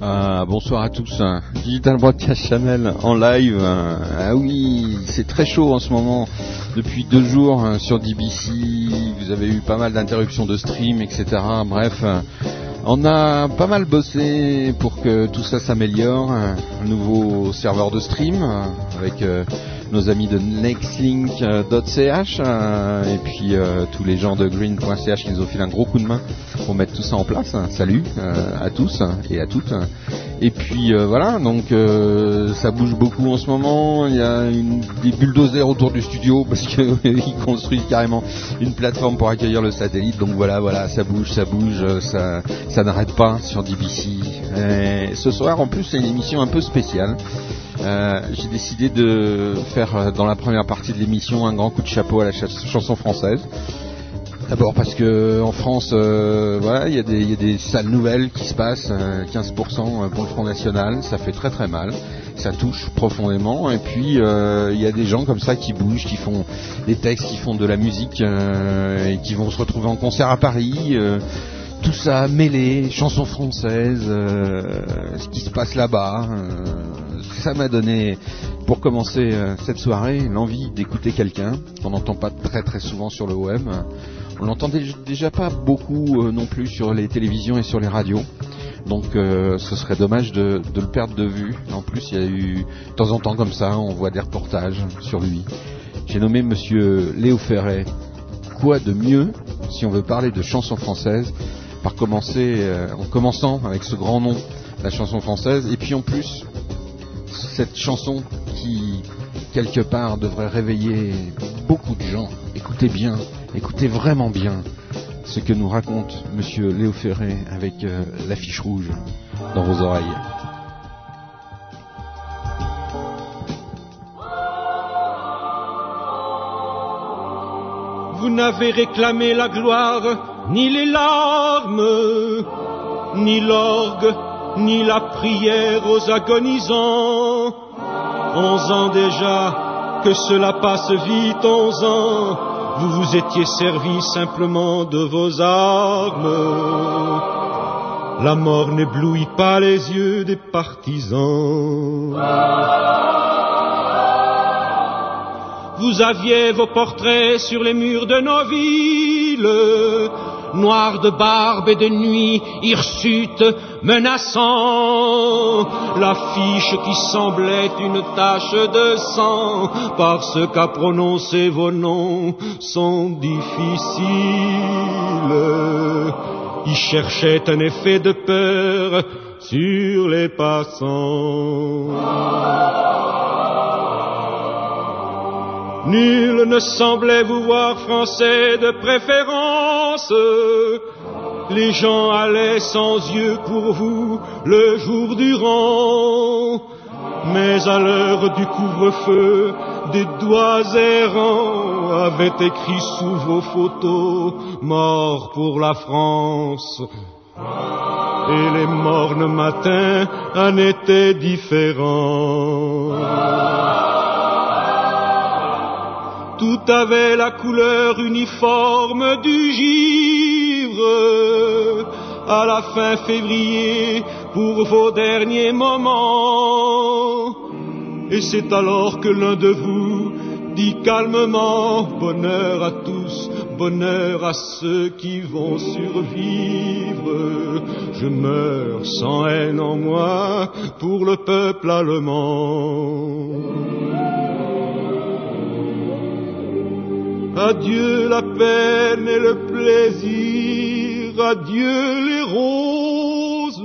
Ah, bonsoir à tous. Digital Broadcast Channel en live. Ah oui, c'est très chaud en ce moment. Depuis deux jours hein, sur DBC, vous avez eu pas mal d'interruptions de stream, etc. Bref, on a pas mal bossé pour que tout ça s'améliore. Un nouveau serveur de stream avec euh, nos amis de nextlink.ch euh, et puis euh, tous les gens de green.ch qui nous ont filé un gros coup de main pour mettre tout ça en place. Salut euh, à tous et à toutes. Et puis voilà, donc ça bouge beaucoup en ce moment. Il y a une, des bulldozers autour du studio parce qu'ils construisent carrément une plateforme pour accueillir le satellite. Donc voilà, voilà, ça bouge, ça bouge, ça, n'arrête pas sur DBC. Ce soir, en plus, c'est une émission un peu spéciale. Euh, j'ai décidé de faire euh, dans la première partie de l'émission un grand coup de chapeau à la chanson française. D'abord parce que en France, euh, voilà, il y, a des salles nouvelles qui se passent, 15% pour le Front National, ça fait très très mal, ça touche profondément. Et puis il y a des gens comme ça qui bougent, qui font des textes, qui font de la musique et qui vont se retrouver en concert à Paris tout ça mêlé, chansons françaises, ce qui se passe là-bas, ça m'a donné, pour commencer euh, cette soirée, l'envie d'écouter quelqu'un qu'on n'entend pas très très souvent sur le web. On l'entendait déjà pas beaucoup euh, non plus sur les télévisions et sur les radios. Donc euh, ce serait dommage de, de, le perdre de vue. En plus, il y a eu de temps en temps comme ça, on voit des reportages sur lui. J'ai nommé Monsieur Léo Ferret. Quoi de mieux si on veut parler de chansons françaises commencer en commençant avec ce grand nom, la chanson française, et puis en plus cette chanson qui, quelque part, devrait réveiller beaucoup de gens. Écoutez bien, écoutez vraiment bien ce que nous raconte Monsieur Léo Ferré avec euh, l'affiche rouge dans vos oreilles. Vous n'avez réclamé la gloire, ni les larmes, ni l'orgue, ni la prière aux agonisants. Onze ans déjà, que cela passe vite, onze ans, vous vous étiez servi simplement de vos armes. La mort n'éblouit pas les yeux des partisans. Vous aviez vos portraits sur les murs de nos villes, noir de barbe et de nuit, hirsute, menaçant, l'affiche qui semblait une tache de sang, parce qu'à prononcer vos noms sont difficiles. Il cherchait un effet de peur sur les passants. Nul ne semblait vous voir français de préférence. Les gens allaient sans yeux pour vous le jour durant. Mais à l'heure du couvre-feu, des doigts errants avaient écrit sous vos photos Mort pour la France. Et les mornes matins en étaient différents. Tout avait la couleur uniforme du givre à la fin février pour vos derniers moments. Et c'est alors que l'un de vous dit calmement bonheur à tous, bonheur à ceux qui vont survivre. Je meurs sans haine en moi pour le peuple allemand. Adieu la peine et le plaisir, adieu les roses,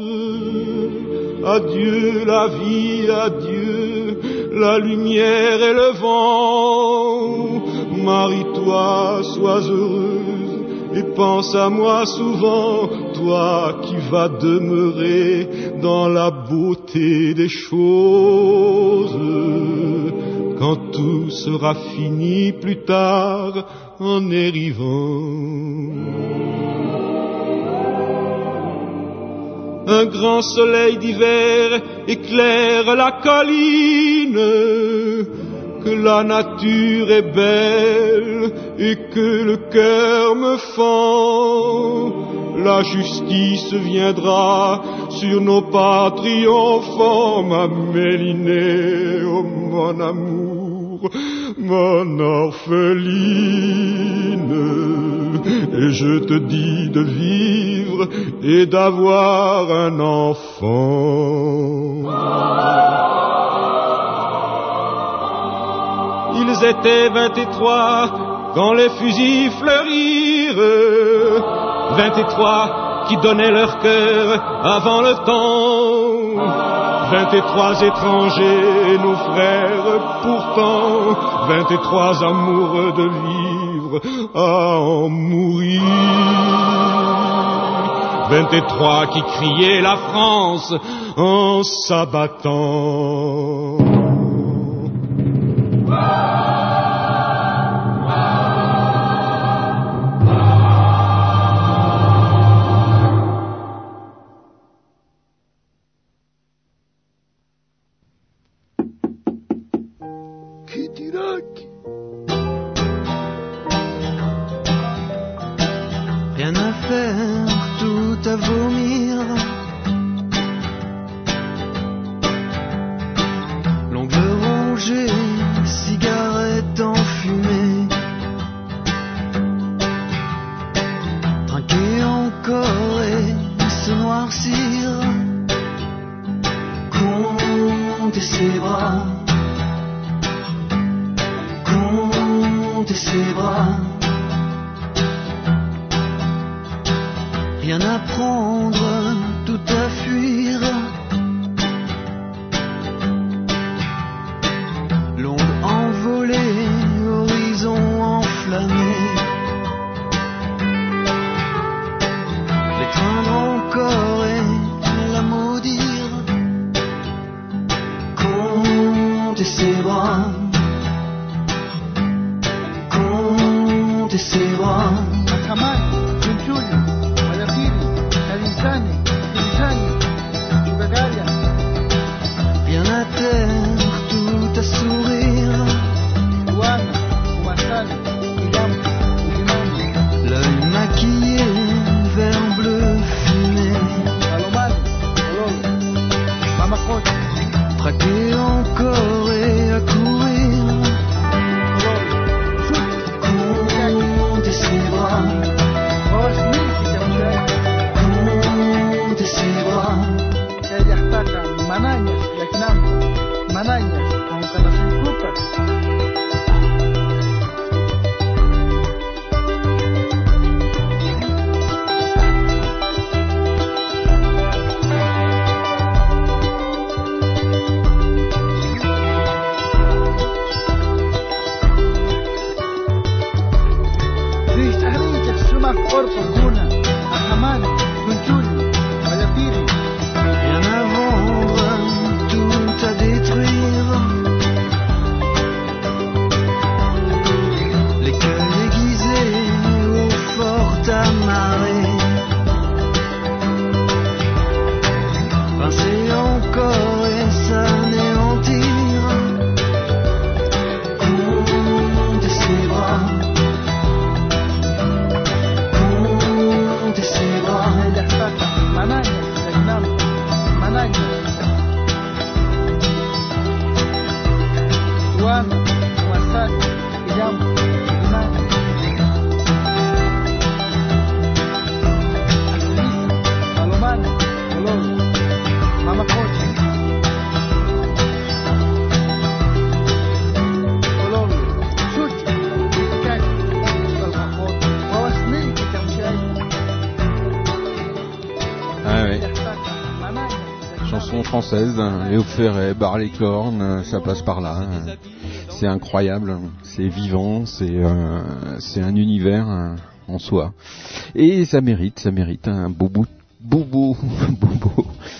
adieu la vie, adieu la lumière et le vent. Marie-toi, sois heureuse et pense à moi souvent, toi qui vas demeurer dans la beauté des choses quand tout sera fini plus tard en arrivant. Un grand soleil d'hiver éclaire la colline, que la nature est belle et que le cœur me fend la justice viendra sur nos pas triomphants, ma Mélinée, oh mon amour, mon orpheline. Et je te dis de vivre et d'avoir un enfant. Ils étaient vingt et trois quand les fusils fleurirent. Vingt et trois qui donnaient leur cœur avant le temps. Vingt et trois étrangers, nos frères pourtant. Vingt et trois amoureux de vivre à en mourir. Vingt et trois qui criaient la France en s'abattant. Léo Ferré, Bar les cornes, ça passe par là. C'est incroyable, c'est vivant, c'est euh, un univers euh, en soi. Et ça mérite, ça mérite un beau beau beau,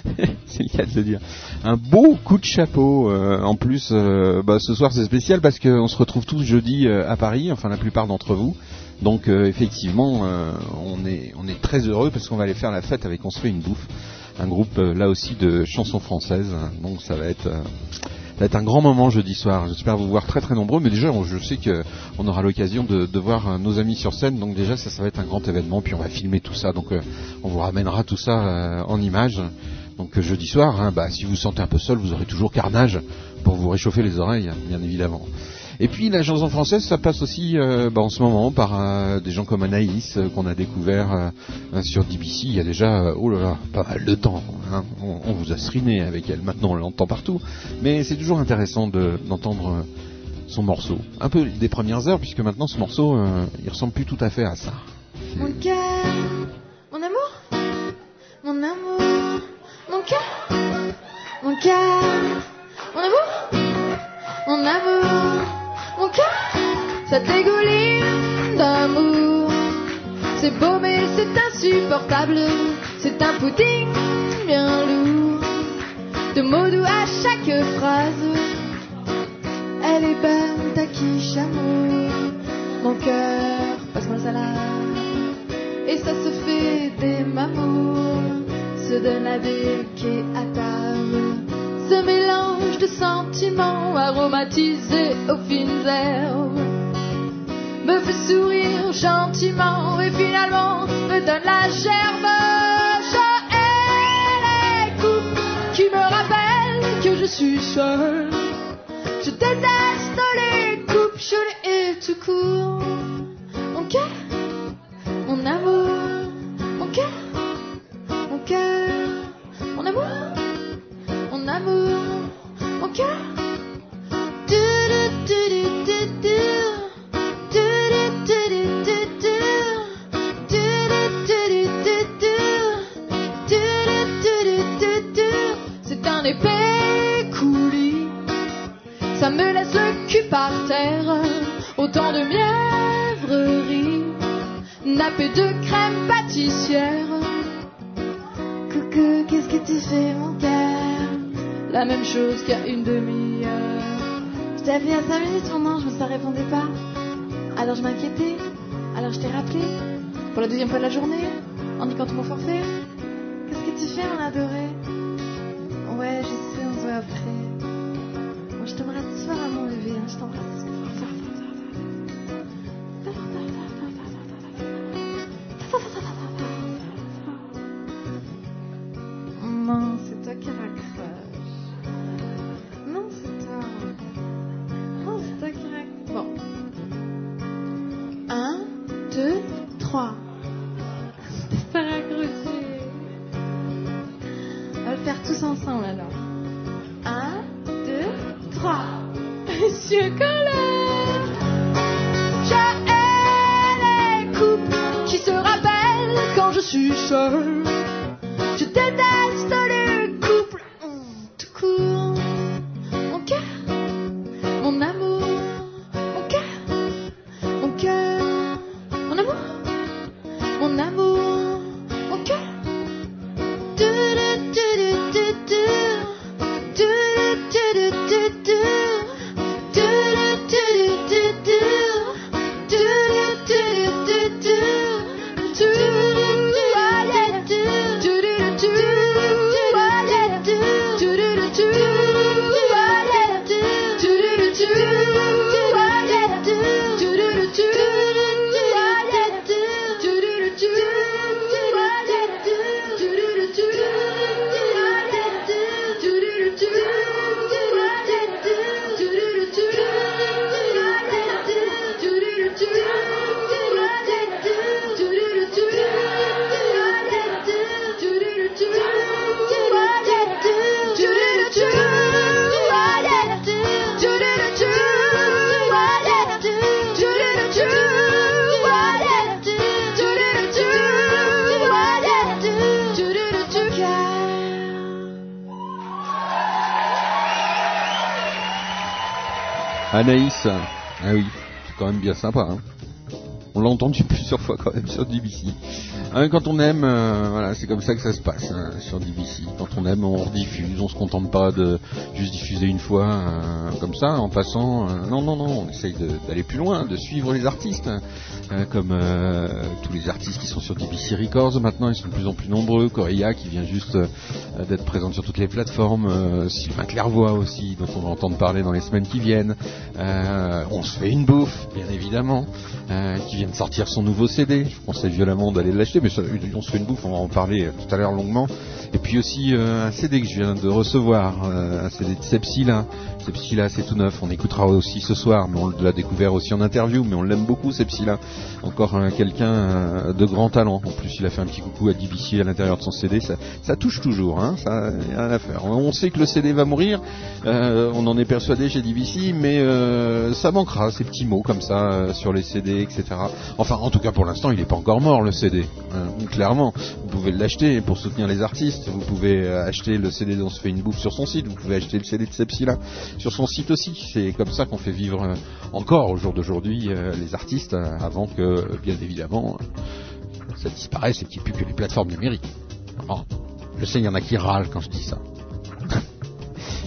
c'est le cas de le dire, un beau coup de chapeau. euh, en plus, euh, bah, ce soir c'est spécial parce qu'on se retrouve tous jeudi euh, à Paris, enfin la plupart d'entre vous. Donc euh, effectivement, euh, on est on est très heureux parce qu'on va aller faire la fête avec On se fait une bouffe, un groupe euh, là aussi de chansons françaises. Donc ça va être euh, va être un grand moment jeudi soir. J'espère vous voir très très nombreux, mais déjà je sais que on aura l'occasion de, voir euh, nos amis sur scène, donc déjà ça, ça va être un grand événement. Puis on va filmer tout ça, donc on vous ramènera tout ça en images. Donc jeudi soir, hein, bah, si vous vous sentez un peu seul, vous aurez toujours Carnage pour vous réchauffer les oreilles, bien évidemment. Et puis la chanson française, ça passe aussi euh, bah, en ce moment par euh, des gens comme Anaïs euh, qu'on a découvert sur DBC il y a déjà oh là là pas mal de temps. hein. On, on vous a seriné avec elle. Maintenant on l'entend partout, mais c'est toujours intéressant de- d'entendre son morceau. Un peu des premières heures puisque maintenant ce morceau il ressemble plus tout à fait à ça. Mon cœur, mon amour, mon amour, mon cœur, mon cœur, mon amour, mon amour, mon cœur, ça dégouline d'amour. C'est beau mais c'est insupportable, c'est un pudding bien lourd, de mots doux à chaque phrase. Elle est belle, ta quiche amour, mon cœur, passe-moi le salade. Et ça se fait des mamours, se donne à quai à table. Ce mélange de sentiments aromatisés aux fines herbes me fait sourire gentiment et finalement me donne la gerbe. Je hais les coupes qui me rappellent que je suis seule. Je déteste les coupes, je les hais tout court. Mon cœur mon amour, du. C'est un épais coulis, ça me laisse le cul par terre, autant de mièvreries nappé de crème pâtissière. Coucou, qu'est-ce que tu fais, mon cœur La même chose qu'il y a une demi-heure. Je t'ai appelé à 5 minutes, mon ange, mais ça répondait pas. Alors je m'inquiétais. Alors je t'ai rappelé. Pour la deuxième fois de la journée, en niquant mon forfait. Qu'est-ce que tu fais, mon adoré? Ouais, je sais, on se voit après. Moi, je t'embrasse fort à mon lever, hein, je t'embrasse faire tous ensemble alors. Un, deux, trois. Monsieur Collard. Je hais les couples qui se rappellent quand je suis seule. Ah oui, c'est quand même bien sympa. Hein. On l'a entendu plusieurs fois quand même sur DBC. Hein, quand on aime, euh, voilà, c'est comme ça que ça se passe hein, sur DBC. Quand on aime, on rediffuse, on se contente pas de juste diffuser une fois euh, comme ça en passant. euh, non, non, non, on essaye d'aller plus loin, de suivre les artistes, comme tous les artistes qui sont sur DBC Records maintenant, ils sont de plus en plus nombreux. Correa qui vient juste d'être présente sur toutes les plateformes, euh, Sylvain Clairvoix aussi, dont on va entendre parler dans les semaines qui viennent. Euh, on se fait une bouffe, bien évidemment, euh, qui vient de sortir son nouveau CD. Je conseille violemment d'aller l'acheter, mais on se fait une bouffe, on va en parler tout à l'heure longuement. Et puis aussi un CD que je viens de recevoir, un CD de Sepsila. Sepsila, c'est tout neuf. On écoutera aussi ce soir, mais on l'a découvert aussi en interview, mais on l'aime beaucoup, Sepsila. Encore quelqu'un de grand talent. En plus, il a fait un petit coucou à DBC à l'intérieur de son CD. Ça, ça touche toujours, hein, faire. On sait que le CD va mourir, euh, on en est persuadé chez DBC, mais euh, ça manquera ces petits mots comme ça euh, sur les CD, etc. Enfin, en tout cas pour l'instant, il n'est pas encore mort le CD. hein, clairement, vous pouvez l'acheter pour soutenir les artistes. Vous pouvez acheter le CD dont se fait une bouffe sur son site. Vous pouvez acheter le CD de Sepsila sur son site aussi. C'est comme ça qu'on fait vivre encore au jour d'aujourd'hui les artistes avant que, bien évidemment, ça disparaisse et qu'il n'y ait plus que les plateformes numériques. Alors, je sais, il y en a qui râlent quand je dis ça.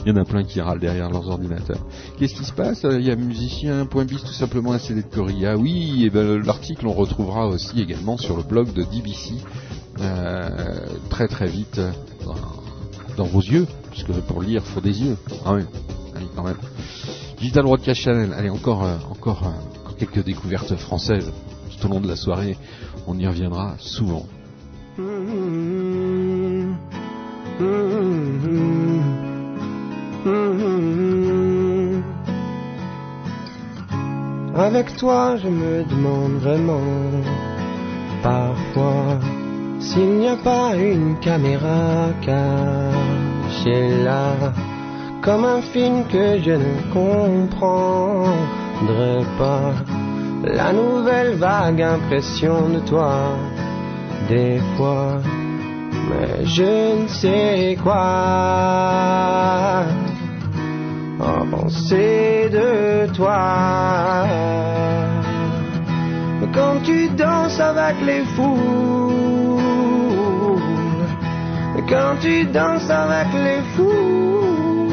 Il y en a plein qui râlent derrière leurs ordinateurs. Qu'est-ce qui se passe? Il y a musicien.bis tout simplement un CD de Corilla. Oui, et ben l'article on retrouvera aussi également sur le blog de DBC euh, très très vite dans, dans vos yeux, puisque pour lire faut des yeux. Ah oui, oui, quand même. Digital Broadcast Channel. Allez encore euh, encore, euh, encore quelques découvertes françaises tout au long de la soirée. On y reviendra souvent. Avec toi, je me demande vraiment parfois s'il n'y a pas une caméra cachée là, comme un film que je ne comprendrais pas. La nouvelle vague impression de toi, des fois, je ne sais quoi en penser de toi. Quand tu danses avec les fous, quand tu danses avec les fous,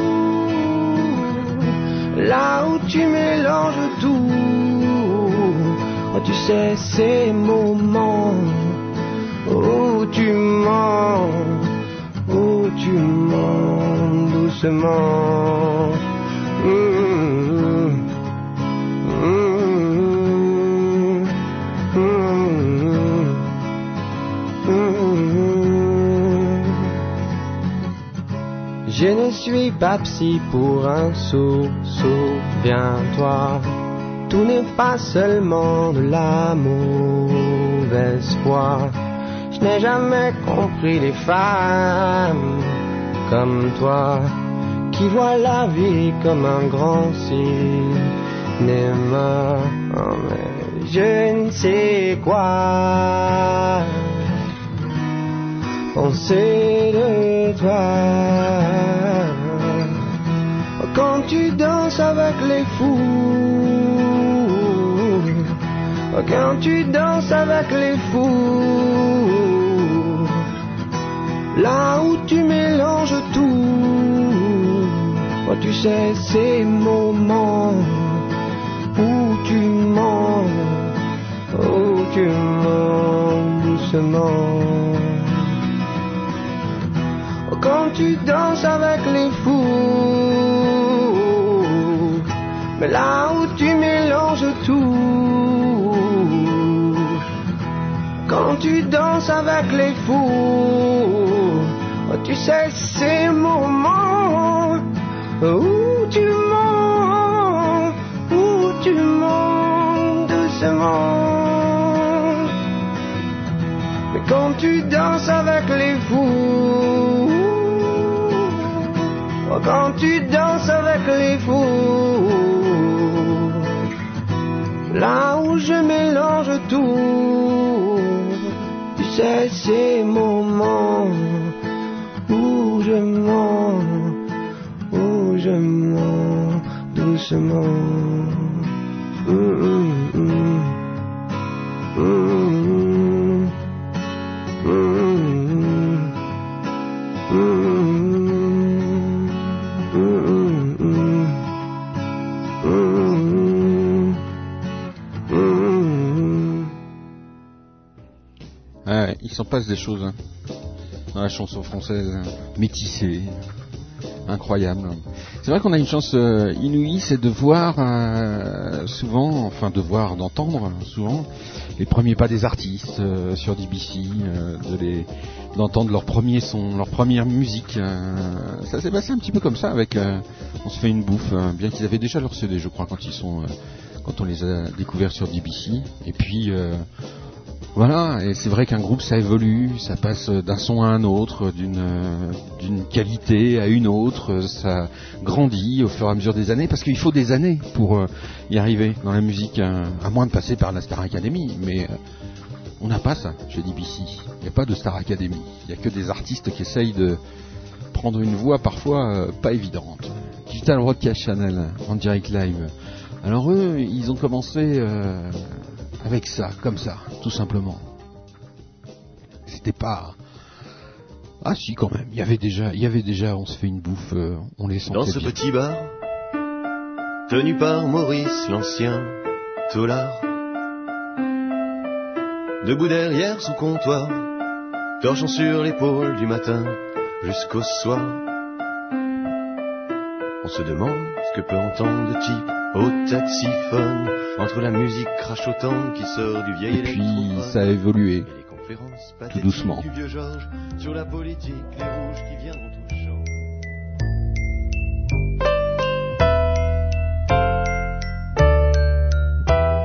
là où tu mélanges tout, tu sais ces moments où tu mens, où tu mens doucement. Je ne suis pas psy pour un sou, souviens-toi. Tout n'est pas seulement de la mauvaise foi. Je n'ai jamais compris les femmes comme toi qui voient la vie comme un grand cinéma. Mais je ne sais quoi penser de toi. Quand tu danses avec les fous, quand tu danses avec les fous, là où tu mélanges tout, oh, tu sais ces moments où tu mens, où tu mens doucement. Quand tu danses avec les fous, mais là où tu mélanges tout, quand tu danses avec les fous, oh, tu sais ces moments où tu mens, où tu mens doucement. Mais quand tu danses avec les fous, oh, quand tu danses avec les fous, là où je mélange tout, 在寂寞吗？无人吗？无人吗？读什么？嗯嗯嗯嗯。嗯嗯 hum, hum. passe des choses hein, dans la chanson française, hein, métissée, incroyable. C'est vrai qu'on a une chance euh, inouïe, c'est de voir euh, souvent, enfin de voir, d'entendre souvent les premiers pas des artistes euh, sur DBC, euh, de d'entendre leur premier son, leur première musique. ça s'est passé un petit peu comme ça avec On se fait une bouffe, bien qu'ils avaient déjà leur CD, je crois, quand ils sont, quand on les a découverts sur DBC. Et puis voilà, et c'est vrai qu'un groupe ça évolue, ça passe d'un son à un autre, d'une qualité à une autre, ça grandit au fur et à mesure des années, parce qu'il faut des années pour euh, y arriver dans la musique, euh, à moins de passer par la Star Academy, mais euh, on n'a pas ça chez DBC. Il n'y a pas de Star Academy. Il n'y a que des artistes qui essayent de prendre une voix parfois euh, pas évidente. Digital Broadcast Channel en direct live. Alors eux, ils ont commencé avec ça, comme ça, tout simplement. C'était pas. Ah si quand même. Il y avait déjà, il y avait déjà. On se fait une bouffe. euh, on les sentait Dans ce bien. petit bar, tenu par Maurice l'ancien tolard. Debout derrière son comptoir, torchant sur l'épaule du matin jusqu'au soir. On se demande ce que peut entendre le type au taxiphone entre la musique crachotante qui sort du vieil Et puis ça a évolué. pathétiques doucement. du vieux Georges sur la politique, les rouges qui viendront tout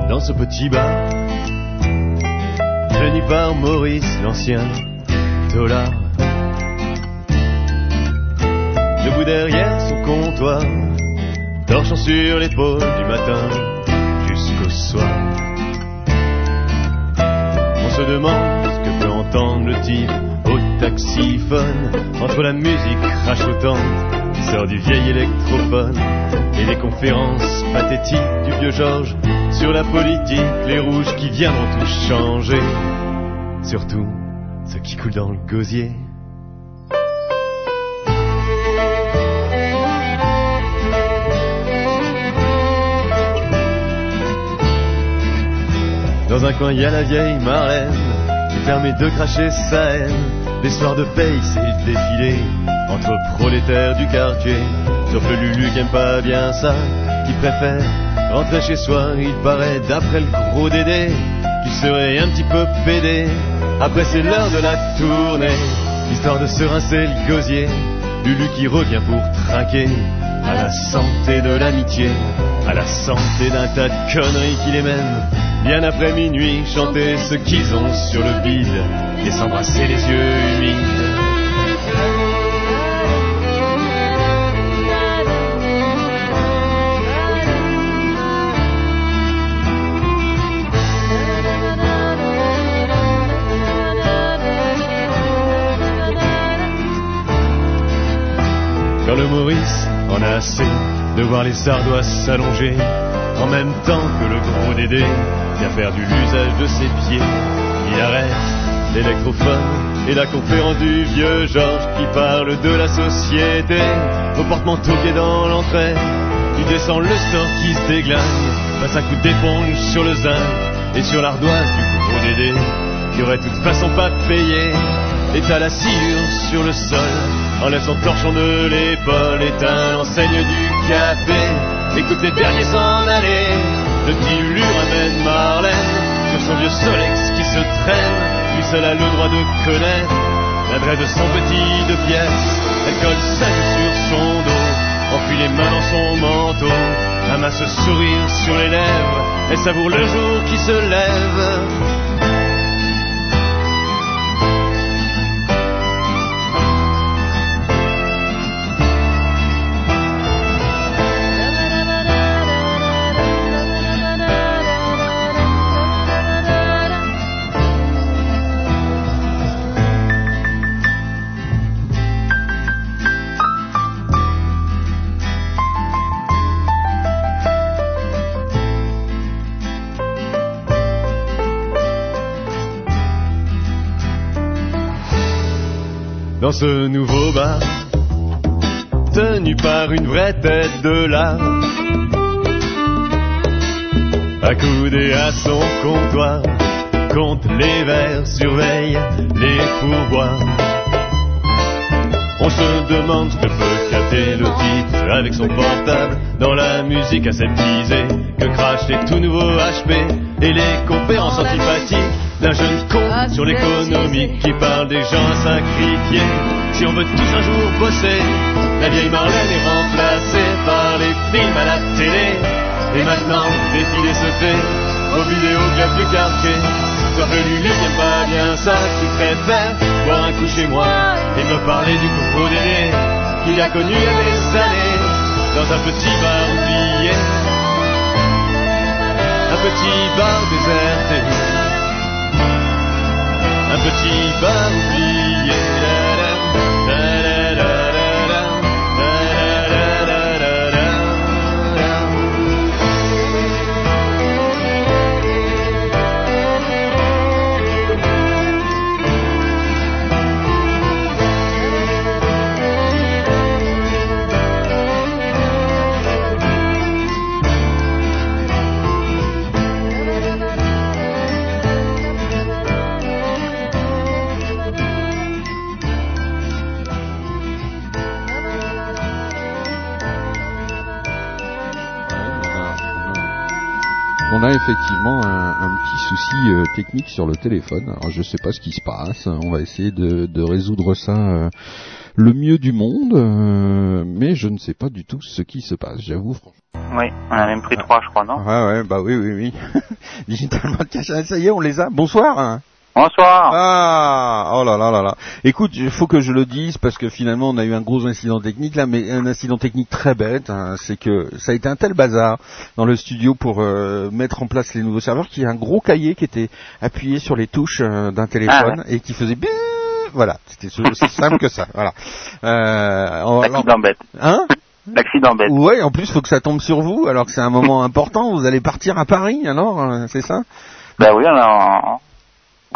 dans ce petit bar, tenu par Maurice l'ancien dollar. Debout derrière son comptoir, torchant sur l'épaule du matin jusqu'au soir. On se demande ce que peut entendre le type au taxiphone entre la musique crachotante qui sort du vieil électrophone et les conférences pathétiques du vieux Georges sur la politique, les rouges qui viendront tout changer. Surtout ce qui coule dans le gosier. Dans un coin, il y a la vieille Marlène qui permet de cracher sa haine. Les soirs de paye, c'est le défilé entre prolétaires du quartier. Sauf le Lulu qui aime pas bien ça, qui préfère rentrer chez soi. Il paraît, d'après le gros Dédé, qu'il serait un petit peu pédé. Après, c'est l'heure de la tournée, histoire de se rincer le gosier. Lulu qui revient pour trinquer à la santé de l'amitié, à la santé d'un tas de conneries qui les mènent. Bien après minuit, chanter ce qu'ils ont sur le bide et s'embrasser les yeux humides. Quand le Maurice en a assez de voir les ardoises s'allonger, en même temps que le gros Dédé vient faire du l'usage de ses pieds, il arrête l'électrophone et la conférence du vieux Georges qui parle de la société, au porte-manteau qui est dans l'entrée, il descend le store qui se déglingue, passe un coup d'éponge sur le zinc et sur l'ardoise du gros Dédé, qui aurait de toute façon pas payé, étale la sciure sur le sol, enlève son torchon de l'épaule, éteint l'enseigne du café, écoute les derniers s'en aller, le petit Lulu ramène Marlène, sur son vieux Solex qui se traîne, lui seul a le droit de connaître, l'adresse de son petit de pièces, elle colle sa joue sur son dos, enfuit les mains dans son manteau, amasse sourire sur les lèvres, elle savoure le jour qui se lève. Ce nouveau bar, tenu par une vraie tête de l'art, accoudé à son comptoir, compte les vers, surveille les pourboires. On se demande ce que peut capter le titre avec son portable dans la musique aseptisée que crachent les tout nouveaux HP et les conférences antipathiques d'un jeune con sur l'économie qui parle des gens à sacrifier. Si on veut tous un jour bosser, la vieille Marlène est remplacée par les films à la télé. Et maintenant, défiler se fait aux vidéos bien plus carquées. Sauf que lui, j'aime pas bien ça, qui préfère boire un coup chez moi et me parler du coco d'aimer qu'il a connu il y a des années dans un petit bar oublié. Un petit bar déserté. 我几百里 effectivement un, un petit souci euh, technique sur le téléphone. Alors je sais pas ce qui se passe. On va essayer de, de résoudre ça euh, le mieux du monde, euh, mais je ne sais pas du tout ce qui se passe. J'avoue franchement. Oui, on a même pris trois, je crois, non? Ouais ouais bah oui oui oui. Digitalement caché. Ça y est, on les a. Bonsoir. Bonsoir. Ah, oh là là là là. Écoute, il faut que je le dise parce que finalement on a eu un gros incident technique là, mais un incident technique très bête. hein, c'est que ça a été un tel bazar dans le studio pour euh, mettre en place les nouveaux serveurs qu'il y a un gros cahier qui était appuyé sur les touches euh, d'un téléphone et qui faisait. Voilà, c'était aussi simple que ça. Voilà. Euh, on- alors- L'accident bête. hein? L'accident bête. Ouais, en plus faut que ça tombe sur vous alors que c'est un moment important. Vous allez partir à Paris alors, euh, c'est ça? Ben oui, on, a-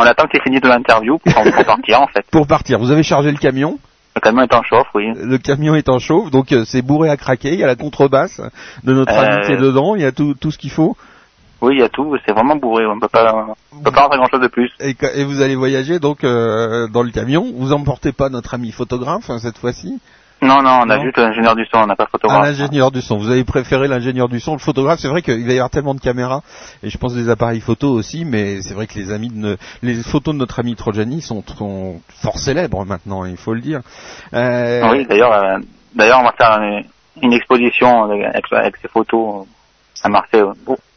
on attend que tu fini de l'interview pour, pour partir, en fait. Pour partir, vous avez chargé le camion? Le camion est en chauffe, oui. Le camion est en chauffe, donc euh, c'est bourré à craquer. Il y a la contrebasse de notre Euh, ami qui est dedans. Il y a tout, tout ce qu'il faut. Oui, il y a tout, c'est vraiment bourré, on peut pas, on peut pas en faire grand chose de plus. Et vous allez voyager donc euh, dans le camion. Vous emportez pas notre ami photographe hein, cette fois-ci. Non, non, on a Non. juste l'ingénieur du son, on n'a pas de Ah, photographe. l'ingénieur du son. Vous avez préféré l'ingénieur du son, le photographe. C'est vrai qu'il va y avoir tellement de caméras et je pense des appareils photo aussi, mais c'est vrai que les amis de ne- les photos de notre ami Trojani sont, sont fort célèbres maintenant, il faut le dire. Euh, Oui, d'ailleurs, euh, d'ailleurs, on va faire une, une exposition avec, avec ces photos à Marseille au,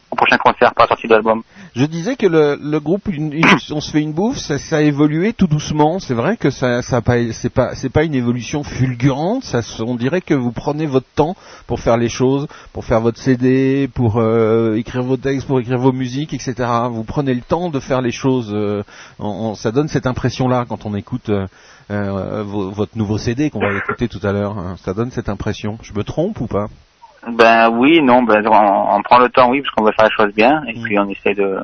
au prochain concert, pas sorti d'album. Je disais que le, le groupe, une- une- on se fait une bouffe, ça, ça a évolué tout doucement. C'est vrai que ça, ça pas, c'est pas, c'est pas une évolution fulgurante. Ça, on dirait que vous prenez votre temps pour faire les choses, pour faire votre CD, pour euh, écrire vos textes, pour écrire vos musiques, etc. Vous prenez le temps de faire les choses. euh, en- en- ça donne cette impression-là quand on écoute euh, euh, vo- votre nouveau CD qu'on va écouter tout à l'heure. hein. Ça donne cette impression. Je me trompe ou pas? Ben oui, non, ben on, on prend le temps, oui, parce qu'on veut faire les choses bien, et puis on essaie de,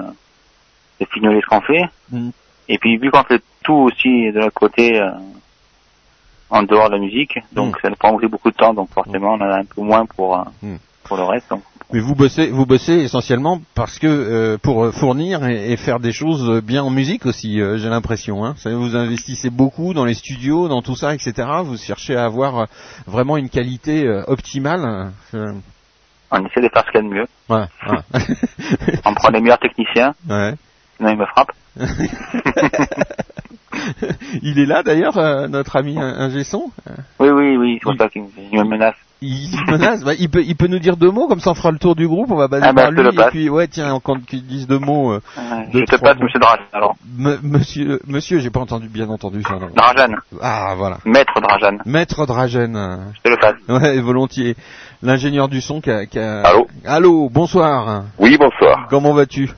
de fignoler ce qu'on fait. Mm. Et puis vu qu'on fait tout aussi de l'autre côté, euh, en dehors de la musique, donc ça nous prend aussi beaucoup de temps, donc forcément on en a un peu moins pour, euh, Mm. pour le reste. Donc. Mais vous bossez, vous bossez essentiellement parce que euh, pour fournir et, et faire des choses bien en musique aussi. euh, J'ai l'impression. Hein. Vous investissez beaucoup dans les studios, dans tout ça, etc. Vous cherchez à avoir euh, vraiment une qualité euh, optimale. On essaie de faire ce qu'il y a de mieux. ouais, ouais. On prend les meilleurs techniciens, Ouais. sinon ils me frappent. Il est là d'ailleurs, euh, notre ami un, un Gesson. Oui, oui, oui, pour ça qu'il il me menace. Il menace. Bah, il peut, il peut nous dire deux mots comme ça on fera le tour du groupe. On va baser Ah bah, par je lui et puis ouais tiens, quand qu'il dise deux mots. euh, Euh, Deux, je te passe mots. Monsieur Drajan, alors. me- monsieur, monsieur, j'ai pas entendu, bien entendu ça. Drajan, Ah voilà. maître Drajan, Maître euh, je te le passe. Ouais, volontiers. L'ingénieur du son qui a, qui a- Allô Allô, bonsoir. Oui, bonsoir. Comment vas-tu?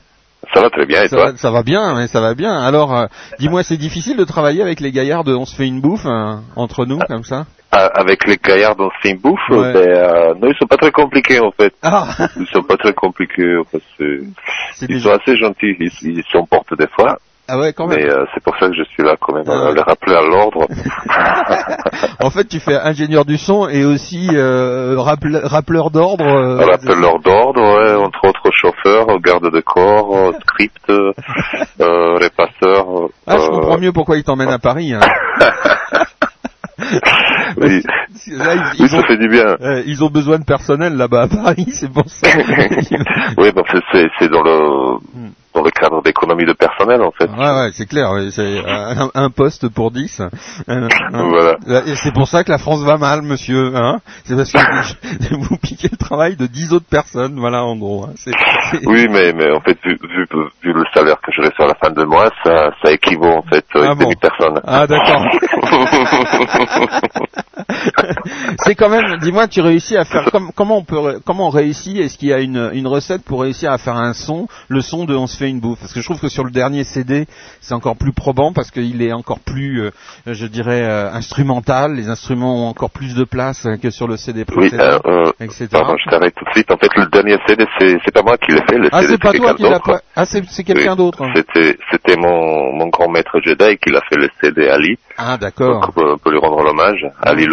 Ça va très bien et ça, toi va, ça va bien, mais ça va bien. Alors, euh, dis-moi, c'est difficile de travailler avec les gaillards de On se fait une bouffe hein, entre nous comme ça Euh, Avec les gaillards dans Steam Bouffe, Ouais. ben, euh, non, ils sont pas très compliqués en fait. Ah, Ils sont pas très compliqués parce que c'est ils déjà... sont assez gentils. Ils, ils s'emportent des fois, Ah ouais, quand mais même. euh, c'est pour ça que je suis là quand même Ah. à les rappeler à l'ordre. En fait, tu fais ingénieur du son et aussi euh, rappel- rappeleur d'ordre. euh, Rappeleur d'ordre, ouais, entre autres chauffeur, garde de corps, euh, script, euh, répasseur. Ah, je comprends mieux pourquoi ils t'emmènent à Paris. Hein. oui, Là, ils, oui, ils ça ont, fait du bien. euh, ils ont besoin de personnel là-bas à Paris, c'est pour ça. oui, parce que c'est c'est dans le Hmm. Dans le cadre d'économie de personnel en fait. Ouais, ouais, c'est clair. C'est un, un poste pour 10. Euh, hein. Voilà. Et c'est pour ça que la France va mal, monsieur. Hein c'est parce que vous piquez le travail de 10 autres personnes, voilà, en gros. hein. C'est- c'est- Oui, mais mais en fait vu, vu, vu le salaire que je reçois à la fin de mois, ça ça équivaut en fait à Ah une bon. demi-personne. Ah, d'accord. c'est quand même. Dis-moi, tu réussis à faire comme, comment on peut, comment on réussit? Est-ce qu'il y a une, une recette pour réussir à faire un son, le son de On se fait une bouffe Parce que je trouve que sur le dernier CD, c'est encore plus probant parce qu'il est encore plus, euh, je dirais, euh, instrumental. Les instruments ont encore plus de place euh, que sur le CD Oui, précédent, euh, euh, etc. pardon, je t'arrête tout de suite. En fait, le dernier CD, c'est pas moi qui l'ai fait. Le Ah, c'est pas toi qui l'a d'autre. pas. Ah, c'est quelqu'un Oui, d'autre. C'était c'était mon mon grand maître Jedi qui l'a fait le CD Ali. Ah, d'accord. On peut, on peut lui rendre l'hommage, Ali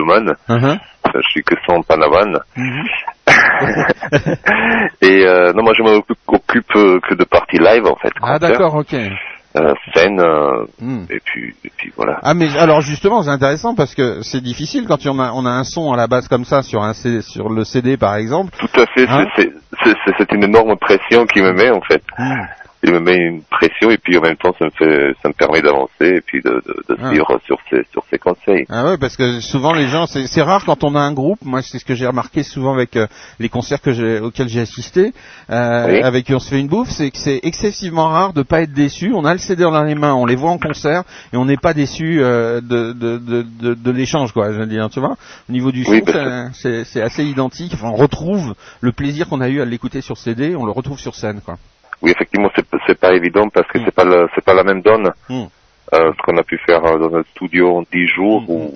Uh-huh. Je suis que son panavan. Mhm. Et euh, non, moi je m'occupe occupe, euh, que de parties live en fait. Ah, d'accord, ok. euh, scène euh, Hmm. et puis et puis voilà. Ah mais alors justement c'est intéressant parce que c'est difficile quand on a, on a un son à la base comme ça sur un sur le CD par exemple. Tout à fait. Hein c'est- c'est c'est c'est une énorme pression qui me met en fait. Hmm. Il me met une pression et puis en même temps ça me fait ça me permet d'avancer et puis de, de, de Ah. suivre sur ses sur ses conseils. Ah ouais parce que souvent les gens c'est c'est rare quand on a un groupe. Moi c'est ce que j'ai remarqué souvent avec euh, les concerts que j'ai auxquels j'ai assisté euh, Oui. avec qui on se fait une bouffe, c'est que c'est excessivement rare de pas être déçu. On a le CD dans les mains, on les voit en concert et on n'est pas déçu euh, de de de, de, de l'échange quoi. Je veux dire tu vois. Au niveau du son Oui, c'est- c'est c'est assez identique. Enfin, on retrouve le plaisir qu'on a eu à l'écouter sur CD, on le retrouve sur scène quoi. Oui, effectivement, c'est c'est pas évident parce que Mm. c'est pas le, c'est pas la même donne. Mm. Euh, ce qu'on a pu faire euh, dans un studio en 10 jours Mm, ou,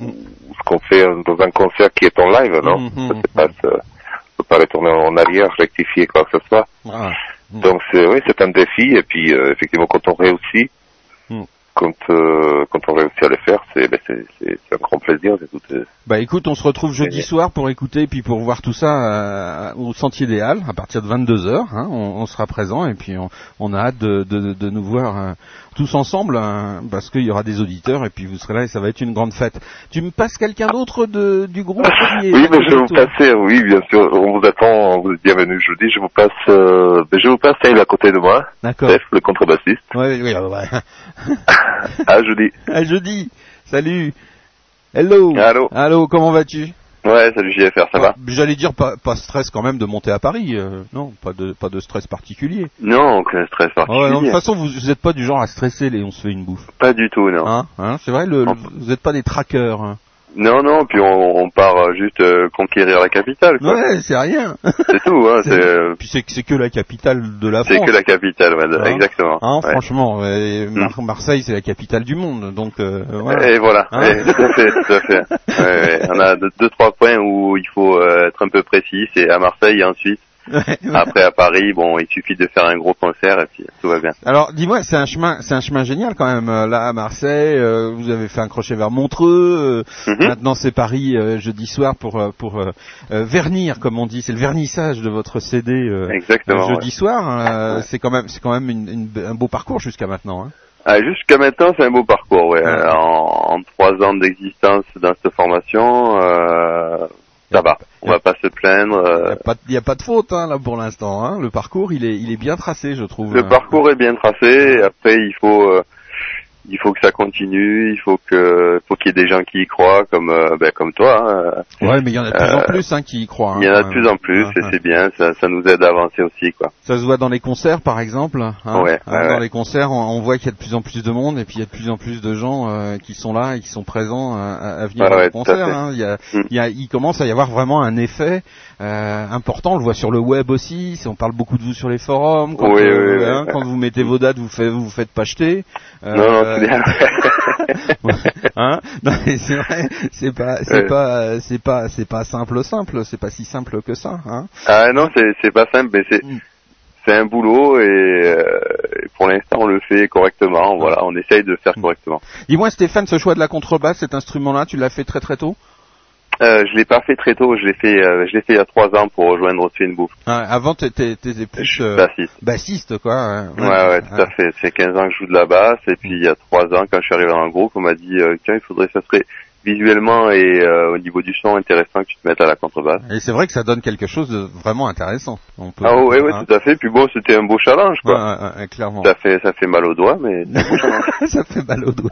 ou ce qu'on fait euh, dans un concert qui est en live, non? Passe, euh, on peut pas retourner en arrière, rectifier quoi que ce soit. Ah. Donc c'est oui, c'est un défi et puis euh, effectivement quand on réussit. Quand euh, quand on réussit à le faire, c'est ben, un grand plaisir d'écouter. Bah écoute, on se retrouve jeudi soir pour écouter puis pour voir tout ça euh, au Sentier des Halles à partir de 22 h hein, on, on sera présent et puis on, on a hâte de, de, de nous voir euh, tous ensemble hein, parce qu'il y aura des auditeurs et puis vous serez là et ça va être une grande fête. Tu me passes quelqu'un d'autre du groupe est Oui, mais je vais vous passer, oui, bien sûr, on vous attend, vous êtes bienvenue jeudi, je vous passe, euh, ben, je vous passe Sale à côté de moi, D'accord. Steph, le contrebassiste, oui, ouais, ouais. à jeudi. à jeudi. Salut. Hello. Allô Allô, comment vas-tu? Ouais, salut JFR, ça va Bah, J'allais dire pas, pas stress quand même de monter à Paris. euh, non, pas de pas de stress particulier. Non, aucun stress Ah ouais, non, de particulier. toute façon, vous vous êtes pas du genre à stresser les on se fait une bouffe. Pas du tout, non. Hein, hein, c'est vrai, le- vous n'êtes pas des traqueurs. hein. Non, non, puis on, on part euh, juste euh, conquérir la capitale, quoi. Ouais, c'est rien. C'est tout, hein, c'est euh, Puis c'est que c'est que la capitale de la c'est France. que la capitale, ouais, Hein exactement. Hein, Ouais. franchement, Mar- Marseille c'est la capitale du monde, donc euh, voilà. Et voilà, Hein tout à fait, tout à fait. Ouais, ouais. On a deux, deux, trois points où il faut euh, être un peu précis, c'est à Marseille et ensuite. Ouais, ouais. Après à Paris, bon, il suffit de faire un gros concert et puis tout va bien. Alors, dis-moi, c'est un chemin, c'est un chemin génial quand même. Euh, Là, à Marseille, euh, vous avez fait un crochet vers Montreux. euh, Mhm. Maintenant, c'est Paris euh, jeudi soir pour euh, pour euh, vernir, comme on dit. C'est le vernissage de votre CD euh, Exactement. jeudi ouais. soir. hein. Euh. C'est quand même, c'est quand même une- une- un beau parcours jusqu'à maintenant. Hein. Ah, Jusqu'à maintenant, c'est un beau parcours, ouais. Euh, En, en trois ans d'existence dans cette formation, euh, ça va. On va pas se plaindre. Il euh, n'y a, pas de- y a pas de faute hein, là pour l'instant. Hein. Le parcours, il est, il est bien tracé, je trouve. Le parcours est bien tracé. et Après, il faut, euh, il faut que ça continue. Il faut que, faut qu'il y ait des gens qui y croient, comme, euh, ben, comme toi. hein. Ouais, mais il y en a de plus en Euh, plus hein, qui y croient. hein, Il y en a de plus en plus, et ouais. c'est bien. Ça, ça nous aide à avancer aussi, quoi. Ça se voit dans les concerts, par exemple. hein. Ouais, Hein, ouais, dans les concerts, on, on voit qu'il y a de plus en plus de monde et puis il y a de plus en plus de gens euh, qui sont là et qui sont présents euh, à, à venir Ouais, fait. hein. Il, y a, Mm. il, y a- il commence à y avoir vraiment un effet euh, important. On le voit sur le web aussi. On parle beaucoup de vous sur les forums. Quand, Oui, oui, oui, quand vous mettez vos dates, vous faites, vous vous faites pas non, non, bien. Hein non, mais c'est vrai, c'est pas, c'est Ouais. pas, c'est pas, c'est pas simple, simple. C'est pas si simple que ça. Hein. ah non, c'est, c'est pas simple, mais c'est, Mm. c'est un boulot et euh, pour l'instant, on le fait correctement. Voilà, on essaye de Mm. faire correctement. Dis-moi, Stéphane, ce choix de la contrebasse, cet instrument-là, tu l'as fait très très tôt? Euh, je l'ai pas fait très tôt, je l'ai fait, euh, je l'ai fait il y a trois ans pour rejoindre aussi une bouffe. Ah, avant, t'étais t'étais plus euh, Bassiste. bassiste, quoi. hein. Ouais, ouais, tout à fait. C'est 15 ans que je joue de la basse, et puis il y a trois ans, quand je suis arrivé dans le groupe, on m'a dit, euh, tiens, il faudrait, ça serait visuellement et euh, au niveau du son intéressant que tu te mettes à la contrebasse. Et c'est vrai que ça donne quelque chose de vraiment intéressant. On peut, Ah ouais, ouais, hein. tout à fait. Puis bon, c'était un beau challenge, quoi. Ouais, ouais, ouais, clairement. Ça fait, ça fait mal aux doigts, mais c'est un beau challenge. ça fait mal aux doigts.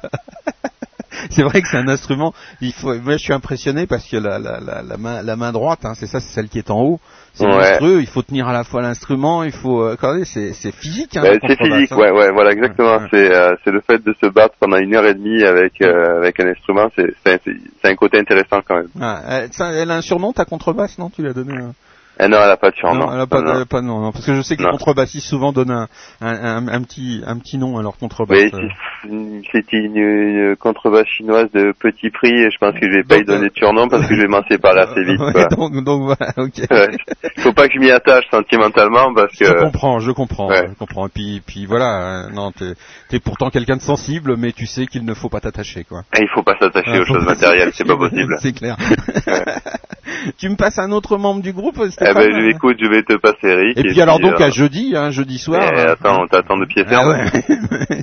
c'est vrai que c'est un instrument. Il faut. Moi, je suis impressionné parce que la, la, la, la main, la main droite, hein, c'est ça, c'est celle qui est en haut. C'est Ouais. monstrueux. Il faut tenir à la fois l'instrument. Il faut. euh, c'est c'est physique. Hein, la c'est physique, hein. ouais, ouais, voilà, exactement. C'est, euh, c'est le fait de se battre pendant une heure et demie avec, euh, avec un instrument, c'est, un côté intéressant quand même. Ah, elle, ça, elle a un surnom, ta contrebasse, non Tu l'as donné un... Eh non, elle a pas de surnom. Non, elle a pas, Non, non. elle a pas de nom, non. Parce que je sais que les contrebassistes souvent donnent un, un, un, un petit, un petit nom à leur contrebasse. Oui, c'est- c'était une, une contrebasse chinoise de petit prix et je pense que je vais pas Donc, y donner de surnom parce que je vais m'en séparer assez vite. Ouais, donc, donc voilà, ok. Ouais. Faut pas que je m'y attache sentimentalement parce que Je comprends, je comprends, Ouais. je comprends. Et puis, puis voilà, euh, non, t'es, t'es pourtant quelqu'un de sensible, mais tu sais qu'il ne faut pas t'attacher, quoi. eh, il faut pas s'attacher Ah, aux choses matérielles, c'est pas possible. C'est clair. tu me passes un autre membre du groupe, Eh ben, je, écoute, je vais te passer Eric. Et puis alors donc euh, à jeudi, hein, jeudi soir. eh, euh, attends, on t'attend de pied ah ferme. ouais.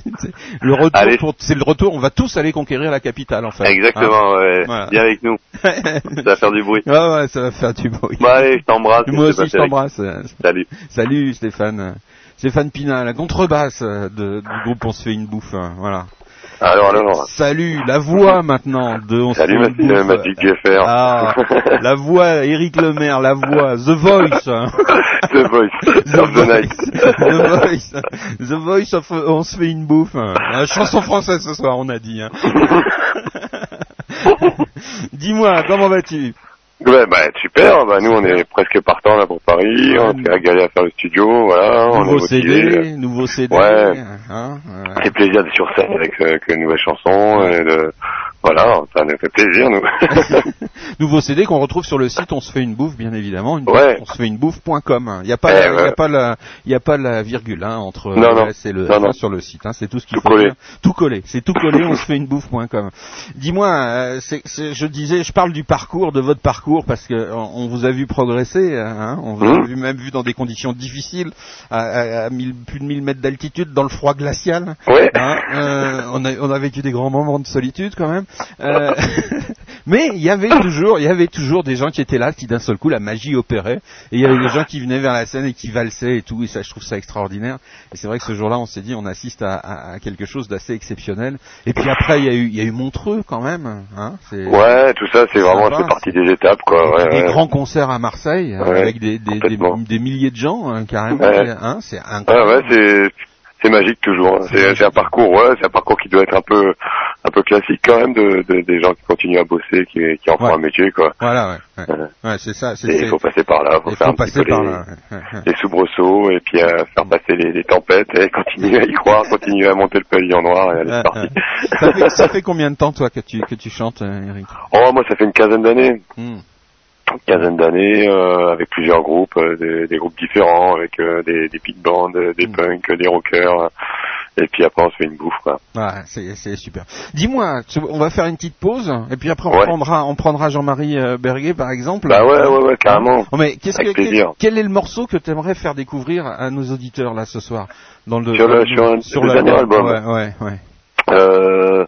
Le retour, pour- c'est le retour. On va tous aller conquérir la capitale, en fait. Exactement, ouais. Voilà. Viens avec nous. Hein Ça va faire du bruit. ouais, ouais, ça va faire du bruit. Bon allez, je t'embrasse. Moi aussi, je t'embrasse. Salut. Salut Stéphane. Stéphane Pina, la contrebasse de, du groupe On se fait une bouffe. hein, Voilà. Alors, alors. Salut, la voix maintenant de On se Salut, fait une Mathieu, bouffe. Mathieu GFR. Ah, la voix, Eric Lemaire, la voix, The Voice. hein. The Voice. The of the Night. The Voice. The Voice of On se fait une bouffe. hein. La chanson française ce soir, on a dit. hein. Dis-moi, comment vas-tu? Ouais, bah, super. Bah, nous, on est presque partants, là, pour Paris. On s'est régalé à faire le studio, voilà. on est Nouveau. CD, nouveau CD. Ouais. hein, euh, C'est plaisir d'être sur scène avec, euh, avec une nouvelle chanson et de, voilà, ça nous fait plaisir, nous. Nouveau CD qu'on retrouve sur le site On se fait une bouffe, bien évidemment. Une Ouais. On se fait une bouffe.com. Il n'y a pas, Eh, la, il y a ouais. pas la, il y a pas la virgule hein, entre Non, le non. S et le Non, F non. sur le site. Hein, c'est tout ce qu'il faut collé. dire. Tout collé. C'est tout collé. on se fait une bouffe.com. Dis-moi, euh, je disais, je parle du parcours, de votre parcours, parce que on, on vous a vu progresser. Hein, on vous a vu même vu dans des conditions difficiles, à, à- à mille- plus de 1000 mètres d'altitude, dans le froid glacial. Ouais. Hein, euh, on, a, on a vécu des grands moments de solitude quand même. Euh, mais il y avait toujours, il y avait toujours des gens qui étaient là, qui d'un seul coup la magie opérait, et il y avait des gens qui venaient vers la scène et qui valsaient et tout, et ça, je trouve ça extraordinaire. Et c'est vrai que ce jour-là, on s'est dit, on assiste à, à- à quelque chose d'assez exceptionnel. Et puis après, il y a eu, il y a eu Montreux quand même. Hein, Ouais, tout ça, c'est vraiment, c'est partie des étapes, quoi. Ouais, des ouais. grands concerts à Marseille Ouais, avec des, des, des, complètement. des milliers de gens hein, carrément. Hein, c'est incroyable. ouais, c'est, c'est magique toujours. hein. C'est, un parcours, ouais, c'est un parcours qui doit être un peu, un peu classique quand même de, de- des gens qui continuent à bosser, qui, qui en font Ouais. un métier, quoi. Voilà, ouais, ouais. Ouais. Ouais, c'est ça. Il faut passer par là, faut il faire faut un petit passer peu par les, là. les soubresauts et puis euh, faire passer les, les tempêtes et continuer à y croire, continuer à monter le pavillon noir et aller parti. ça, fait, ça fait combien de temps toi que tu que tu chantes, euh, Eric? Oh, moi, ça fait une quinzaine d'années. Hmm. Une quinzaine d'années, euh, avec plusieurs groupes, euh, des, des groupes différents, avec euh, des, des big bands, euh, des Mm. punks, des rockers. euh, et puis après, on se fait une bouffe, quoi. Ouais, c'est c'est super. Dis-moi, on va faire une petite pause et puis après on Ouais. prendra on prendra Jean-Marie euh, Berguet par exemple. Bah ouais, ouais, ouais, carrément. Oh, mais qu'est-ce Avec que plaisir. quel, quel est le morceau que tu aimerais faire découvrir à nos auditeurs là ce soir dans le Sur le- sur un- le dernier album. Ouais, ouais, ouais. Euh,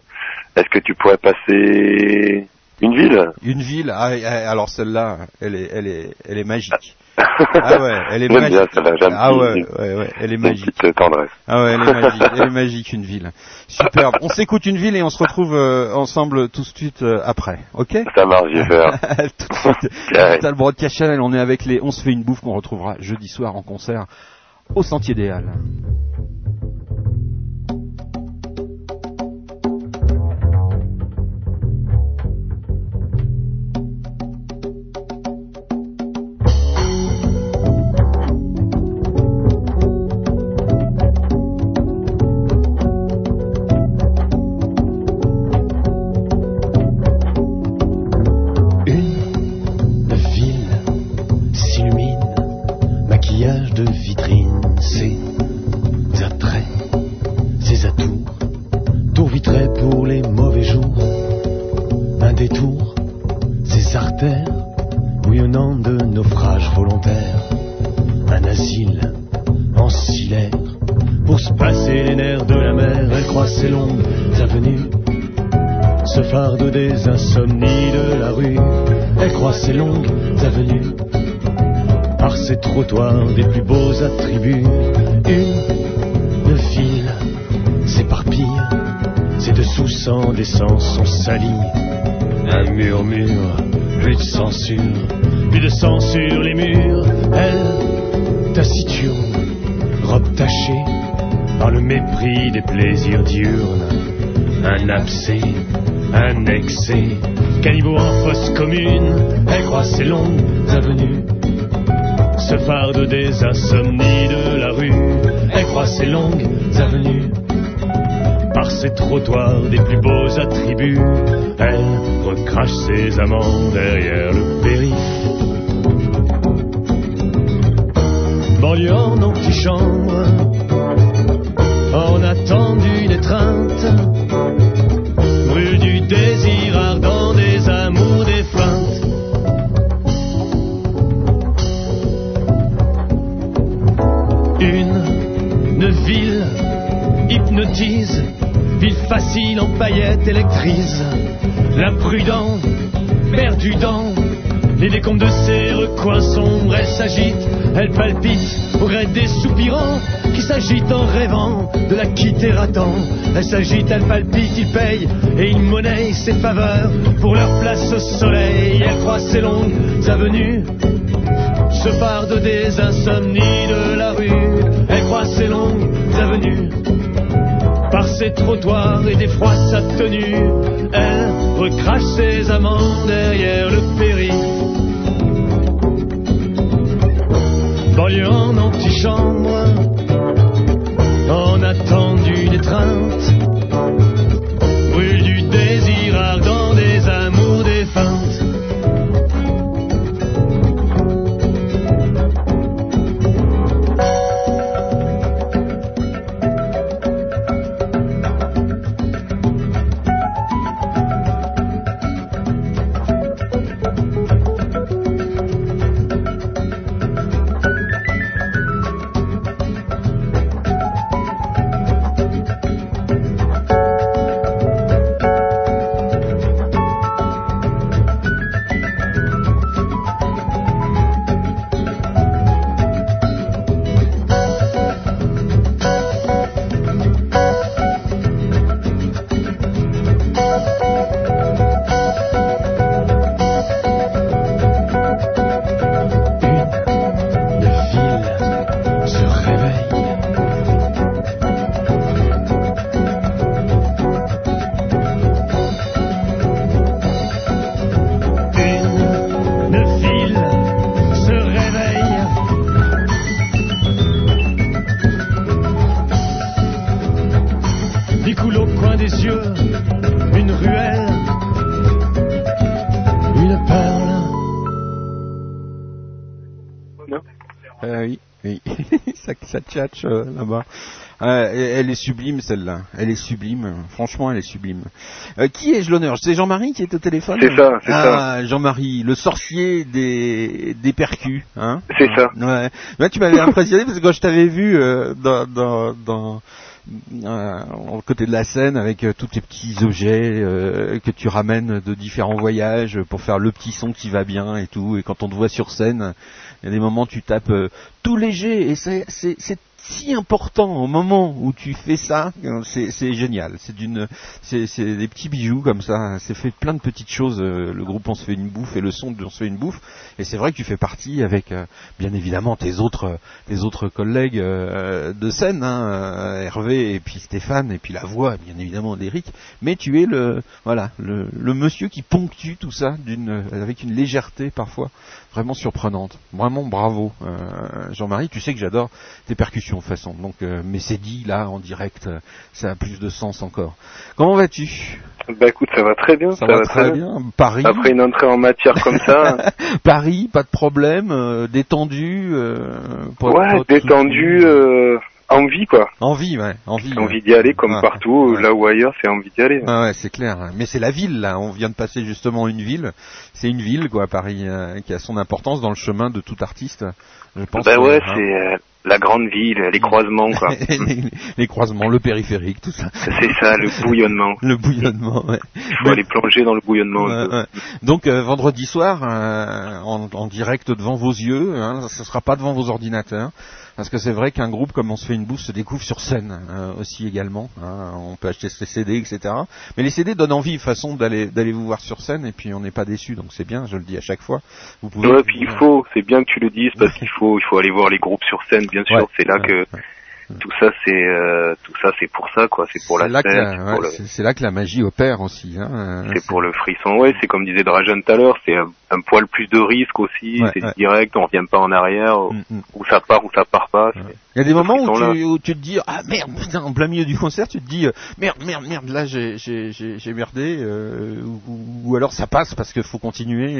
Est-ce que tu pourrais passer une ville Une ville. Ah, ah, alors celle-là, elle est elle est elle est magique. Ah ouais, elle est magique. bien Ah ouais, ouais, ouais, elle est magique. tendresse. Ah ouais, elle est magique, elle est magique une ville. Superbe. On s'écoute une ville et on se retrouve euh, ensemble tout de suite euh, après. Ok? Ça marche, vais faire. Tout de suite. Carré. Total Broadcast Channel, on est avec les On se fait une bouffe qu'on retrouvera jeudi soir en concert au Sentier des Halles. Des plus beaux attributs, une file s'éparpille. Ses dessous sans d'essence sont salis. Un murmure, plus de censure, plus de sur les murs. Elle, taciturne, robe tachée par le mépris des plaisirs diurnes. Un abcès, un excès, caniveau en fosse commune. Elle croise ses longues avenues ce fardeau des insomnies de la rue. Elle croise ses longues avenues par ces trottoirs des plus beaux attributs. Elle recrache ses amants derrière le périph'. Banlieue en antichambre, en attend d'une étreinte. Facile en paillettes électrise. L'imprudent, perdu dans les décombres de ses recoins sombres, elle s'agite, elle palpite au gré des soupirants qui s'agitent en rêvant de la quitter à temps. Elle s'agite, elle palpite, il paye et il monnaie ses faveurs pour leur place au soleil. Elle croise ses longues avenues se fardeau des insomnies de la rue. Elle croise ses longues avenues par ses trottoirs et défroie sa tenue. Elle recrache ses amants derrière le périph'. Banlieue en antichambre, en attend d'une ça, ça tchatche euh, là-bas. Euh, elle est sublime celle-là. Elle est sublime. Franchement, elle est sublime. Euh, qui ai-je l'honneur? C'est Jean-Marie qui est au téléphone? C'est ça, c'est ah, Jean-Marie, le sorcier des des percus, hein? C'est ça. Ouais. Ouais, tu m'avais impressionné parce que quand je t'avais vu euh, dans dans, dans euh, au côté de la scène avec euh, tous tes petits objets euh, que tu ramènes de différents voyages pour faire le petit son qui va bien et tout. Et quand on te voit sur scène, il y a des moments où tu tapes euh, tout léger et c'est si important au moment où tu fais ça, c'est génial. C'est d'une, c'est des petits bijoux comme ça. C'est fait plein de petites choses. euh, Le groupe on se fait une bouffe et le son on se fait une bouffe. Et c'est vrai que tu fais partie avec, euh, bien évidemment, tes autres tes autres collègues de scène, hein, Hervé et puis Stéphane et puis la voix, bien évidemment, d'Eric. Mais tu es le voilà le, le monsieur qui ponctue tout ça d'une avec une légèreté parfois vraiment surprenante. Vraiment bravo, euh, Jean-Marie. Tu sais que j'adore tes percussions de toute façon. Donc, euh, mais c'est dit là en direct, euh, ça a plus de sens encore. Comment vas-tu? Bah écoute, ça va très bien. Ça, va, très bien. Paris, Après une entrée en matière comme ça, Paris, pas de problème, euh, détendu. euh, pour- ouais, pour- détendu, euh, envie quoi. Envie, ouais, envie. Envie d'y aller comme partout, ouais. là ou ailleurs, c'est envie d'y aller. Ah ouais, c'est clair. Mais c'est la ville, là. On vient de passer justement une ville. C'est une ville, quoi, Paris, euh, qui a son importance dans le chemin de tout artiste. Je pense. Ben ouais, hein. c'est euh, la grande ville, les croisements quoi. les, les croisements, le périphérique, tout ça. c'est ça, le bouillonnement. Le bouillonnement, ouais. Il faut aller plonger dans le bouillonnement. Donc euh, vendredi soir, en, en direct devant vos yeux, hein, ce sera pas devant vos ordinateurs, parce que c'est vrai qu'un groupe comme on se fait une bouffe se découvre sur scène euh, aussi également. hein. on peut acheter ses CD, etc. Mais les CD donnent envie, façon d'aller d'aller vous voir sur scène, et puis on n'est pas déçu, donc c'est bien. Je le dis à chaque fois. Vous pouvez. Ouais, puis il faut, c'est bien que tu le dises parce qu'il faut, il faut aller voir les groupes sur scène, bien sûr. Ouais. C'est là que tout ça, c'est, euh, tout ça, c'est pour ça, quoi. C'est pour la C'est là, que scène, la, c'est ouais, pour le, c'est- c'est là que la magie opère aussi. Hein. c'est pour le frisson. Ouais, c'est comme disait Drajan tout à l'heure, c'est un, un poil plus de risque aussi. Ouais, c'est ouais. direct, on revient pas en arrière, Mm, mm. où ça part, où ça part pas. Il y a des moments où tu, où tu te dis ah merde putain en plein milieu du concert tu te dis euh, merde merde merde là j'ai j'ai merdé euh, ou, ou alors ça passe parce qu'il faut continuer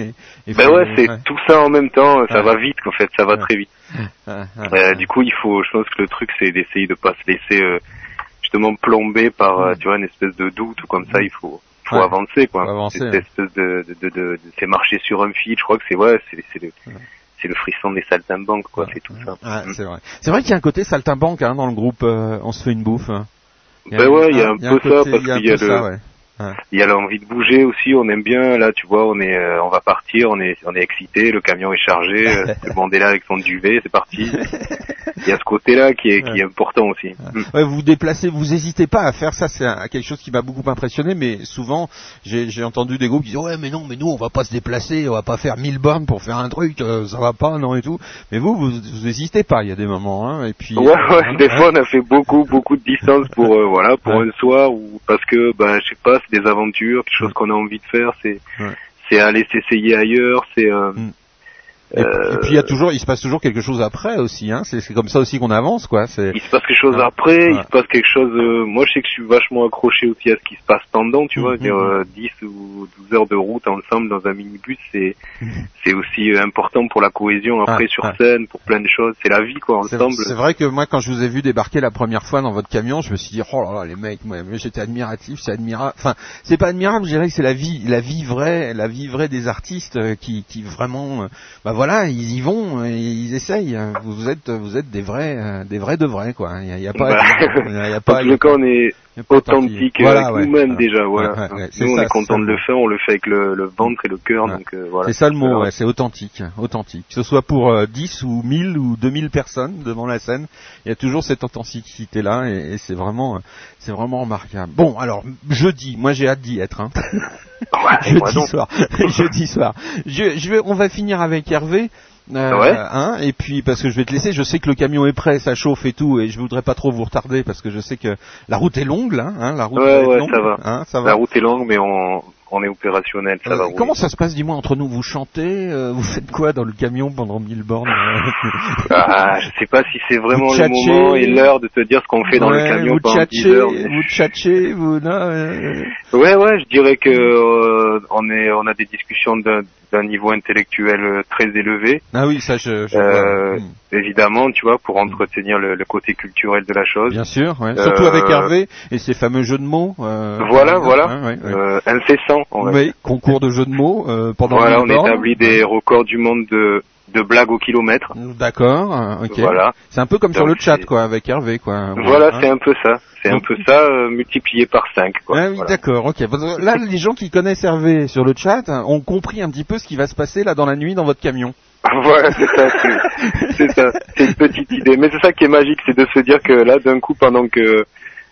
et, et Ben ouais, c'est tout ça en même temps. Ça va vite, en fait, ça va très vite. Ouais, ouais, Euh, du coup, il faut, je pense que le truc, c'est d'essayer de pas se laisser euh, justement plomber par, euh, tu vois, une espèce de doute ou comme ça. Il faut, faut Ouais. avancer, quoi. Avancer, ouais. espèce de, de, de, c'est marcher sur un fil. Je crois que c'est ouais, c'est, c'est le, c'est le frisson des saltimbanques, quoi. C'est tout ça. Ouais, c'est vrai. C'est vrai qu'il y a un côté saltimbanque hein, dans le groupe. euh, on se fait une bouffe. hein. Ben ouais, il y a un peu ça, parce qu'il y a le- ça, ouais. Il y a l'envie de bouger aussi. On aime bien. Là, tu vois, on est, euh, on va partir. On est, on est excité. Le camion est chargé. euh, le monde est là avec son duvet. C'est parti. Il y a ce côté-là qui est, qui est important aussi. Mm. Ouais, vous vous déplacez, vous hésitez pas à faire ça, c'est quelque chose qui m'a beaucoup impressionné, mais souvent j'ai entendu des groupes qui disent ouais mais non mais nous on va pas se déplacer, on va pas faire 1000 bornes pour faire un truc, euh, ça va pas non et tout. Mais vous vous, vous hésitez pas, il y a des moments hein, et puis Ouais, ouais, hein, des fois on a fait beaucoup, beaucoup de distance pour, euh, voilà, pour un soir ou parce que, bah, je sais pas, c'est des aventures, quelque chose qu'on a envie de faire, c'est, Ouais. c'est aller s'essayer ailleurs, c'est, euh, Et, euh, et puis il y a toujours, il se passe toujours quelque chose après aussi, hein. C'est comme ça aussi qu'on avance, quoi. Il se passe quelque chose après, il se passe quelque chose, euh, moi je sais que je suis vachement accroché aussi à ce qui se passe pendant, tu vois, Mhm. dire, euh, 10 ou 12 heures de route ensemble dans un minibus, c'est, c'est aussi euh, important pour la cohésion après Ouais, sur ouais. scène, pour plein de choses, c'est la vie quoi, ensemble. c'est vrai que moi, quand je vous ai vu débarquer la première fois dans votre camion, je me suis dit, oh là là, les mecs, moi, moi, j'étais admiratif, c'est admirable. Enfin, c'est pas admirable, je dirais que c'est la vie, la vie vraie, la vie vraie des artistes euh, qui, qui vraiment, euh, bah voilà, ils y vont, euh, ils essayent. hein. Vous êtes, vous êtes des vrais, euh, des vrais de vrais, quoi. Il a, il y a pas, Bah, il il y a pas, tout cas, on est authentique Voilà, avec ouais, nous-mêmes voilà. déjà, voilà. Ouais, Nous, on ça, est content de le faire, on le fait avec le, le ventre et le cœur, donc euh, voilà. C'est ça le mot, Voilà. ouais, c'est authentique, authentique. Que ce soit pour euh, 10 ou 1000 ou 2000 personnes devant la scène, il y a toujours cette authenticité là et, et c'est vraiment euh, c'est vraiment remarquable. Bon, alors jeudi, moi j'ai hâte d'y être hein. Ouais, jeudi soir. jeudi soir. Je, je vais on va finir avec Hervé. euh, Ouais. hein, et puis parce que je vais te laisser, je sais que le camion est prêt, ça chauffe et tout, et je voudrais pas trop vous retarder parce que je sais que la route est longue là, hein, la route Ouais, longue, ça va. hein, ça va. La route est longue, mais on, on est opérationnel, ça Euh, va. comment ça se passe, dis-moi, entre nous Vous chantez euh, Vous faites quoi dans le camion pendant 1000 bornes euh Ah, je sais pas si c'est vraiment Vous le tchatchez. moment et l'heure de te dire ce qu'on fait dans le camion vous pendant 10 tchatchez, heures. mais- vous tchatchez, vous... Non, euh, Ouais, ouais, je dirais que on est, on a des discussions d'un niveau intellectuel très élevé. Ah oui, ça je... je. Hmm. évidemment, tu vois, pour entretenir le, le côté culturel de la chose. Bien sûr, ouais. Surtout avec Hervé et ses fameux jeux de mots. Voilà, voilà, ouais, ouais, va. Oui, concours de jeux de mots euh, pendant Voilà, 1000 on établit des records du monde de, de blagues au kilomètre. D'accord, euh, ok. Voilà. C'est un peu comme sur le chat, quoi, avec Hervé, quoi. Voilà, c'est un peu ça. C'est un peu ça euh, multiplié par 5. Quoi. Ah oui, Voilà. d'accord, ok. Là, les gens qui connaissent Hervé sur le chat ont compris un petit peu ce qui va se passer là dans la nuit dans votre camion. voilà, c'est ça. c'est- C'est ça. C'est une petite idée. Mais c'est ça qui est magique, c'est de se dire que là, d'un coup, pendant que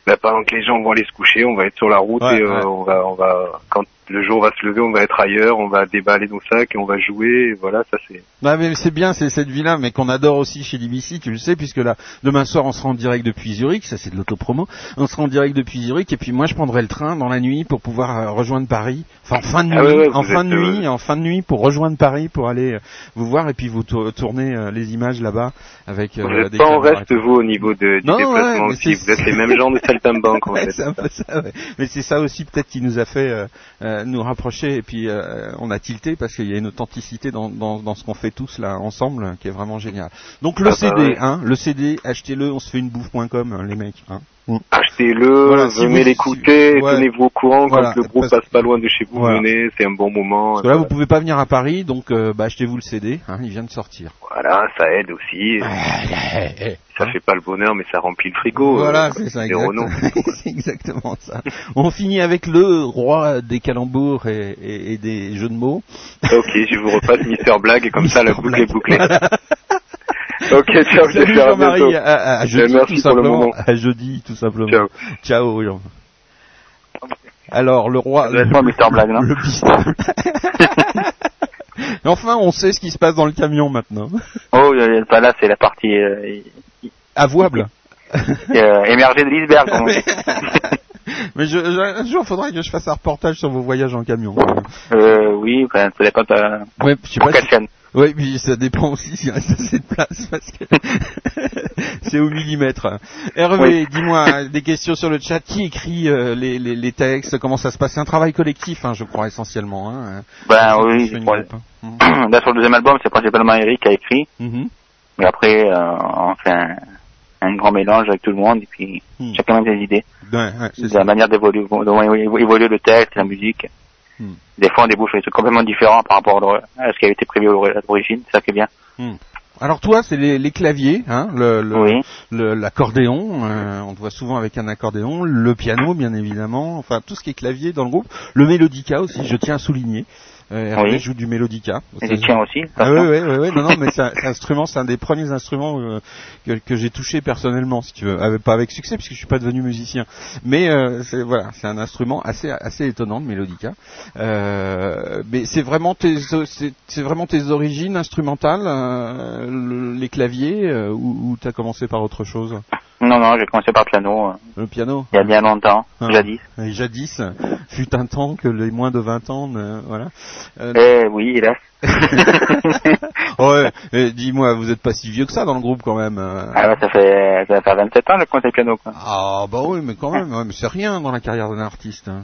bah, pendant que les gens vont aller se coucher, on va être sur la route Ouais, et euh, ouais. on va, on va, quand le jour va se lever, on va être ailleurs, on va déballer nos sacs et on va jouer. Et voilà, ça c'est. Non mais c'est bien, c'est cette vie-là, mais qu'on adore aussi chez DBC, tu le sais, puisque là, demain soir, on sera en direct depuis Zurich, ça c'est de l'autopromo, on sera en direct depuis Zurich, et puis moi je prendrai le train dans la nuit pour pouvoir euh, rejoindre Paris, enfin en fin de nuit, Ah ouais, ouais, en fin de euh, nuit, en fin de nuit pour rejoindre Paris, pour aller euh, vous voir, et puis vous tour- tourner les images là-bas avec Vous euh, des pas en reste vous au niveau de, du Non, déplacement ouais, aussi. Vous êtes les mêmes gens de saltimbanque en Ouais, fait. c'est un peu ça, ouais. Mais c'est ça aussi peut-être qui nous a fait euh, euh, nous rapprocher et puis euh, on a tilté parce qu'il y a une authenticité dans, dans, dans ce qu'on fait tous là ensemble qui est vraiment génial. Donc le Ah bah CD, ouais. hein, le CD, achetez-le, on se fait une bouffe.com hein, les mecs. Hein. Achetez-le, Voilà, venez vous- l'écouter, si- ouais. tenez-vous au courant Voilà, quand le groupe passe pas loin de chez vous, Voilà. venez, c'est un bon moment. Parce que là vous pouvez pas venir à Paris, donc euh, bah, achetez-vous le CD, hein, il vient de sortir. Voilà, ça aide aussi. Ça fait pas le bonheur, mais ça remplit le frigo. Voilà, euh, c'est ça, les exact- Renault. c'est exactement ça. On finit avec le roi des calembours et, et- et des jeux de mots. ok, je vous repasse Mister Blague et comme ça la boucle est bouclée. Ok, ciao, Salut Jean-Marie, à, à- à jeudi tout le simplement. À jeudi tout simplement. Ciao. Ciao. Jean. Alors le roi. Moi, Mister Blague, non Le Et enfin, on sait ce qui se passe dans le camion maintenant. Oh, bah là, c'est la partie euh, Avouable. euh, émergée de l'iceberg. Mais je, je- un jour, faudrait que je fasse un reportage sur vos voyages en camion. Euh, oui, enfin, ça dépend de Ouais, je sais pas si-. Oui, puis ça dépend aussi s'il reste assez de place parce que c'est au millimètre. Hervé, dis-moi des questions sur le chat. Qui écrit euh, les, les, les textes? Comment ça se passe? C'est un travail collectif, hein, je crois essentiellement. Hein. Ben oui, groupe, hein. là sur le deuxième album, c'est principalement Eric qui a écrit. Mhm. Mais après, euh, on fait un, grand mélange avec tout le monde et puis Hmm. chacun a ses idées. Ouais, ouais, c'est la manière d'évoluer, évoluer le texte, la musique. Hmm. Des fois, on débouche sur des trucs complètement différents par rapport à ce qui avait été prévu à l'origine. C'est ça qui est bien. Alors toi, c'est les, les claviers, hein, le, le- Oui. le- euh, on te voit souvent avec un accordéon, le piano, bien évidemment. Enfin, tout ce qui est clavier dans le groupe. Le mélodica aussi, je tiens à souligner. Euh, Hervé Oui. joue du mélodica. Et les tiens aussi. Ah oui, oui, oui, oui, non, non, mais c'est un, instrument, c'est un des premiers instruments euh, que, que j'ai touché personnellement, si tu veux, Avec- pas avec succès, puisque je suis pas devenu musicien, mais euh, c'est voilà, c'est un instrument assez assez étonnant, le mélodica. Euh, mais c'est vraiment tes c'est c'est vraiment tes origines instrumentales, euh, le- les claviers, ou, ou t'as commencé par autre chose? Non, non, j'ai commencé par le piano euh, Le piano. il y a bien longtemps, Ah. jadis. Et jadis, fut un temps que les moins de 20 ans, ne- voilà. Euh, Eh oui, hélas. ouais, dis-moi, vous êtes pas si vieux que ça dans le groupe quand même. euh. Ah ouais, ça fait, ça fait 27 ans que je commence le piano. Quoi. Ah bah oui, mais quand même, ouais, mais c'est rien dans la carrière d'un artiste. hein.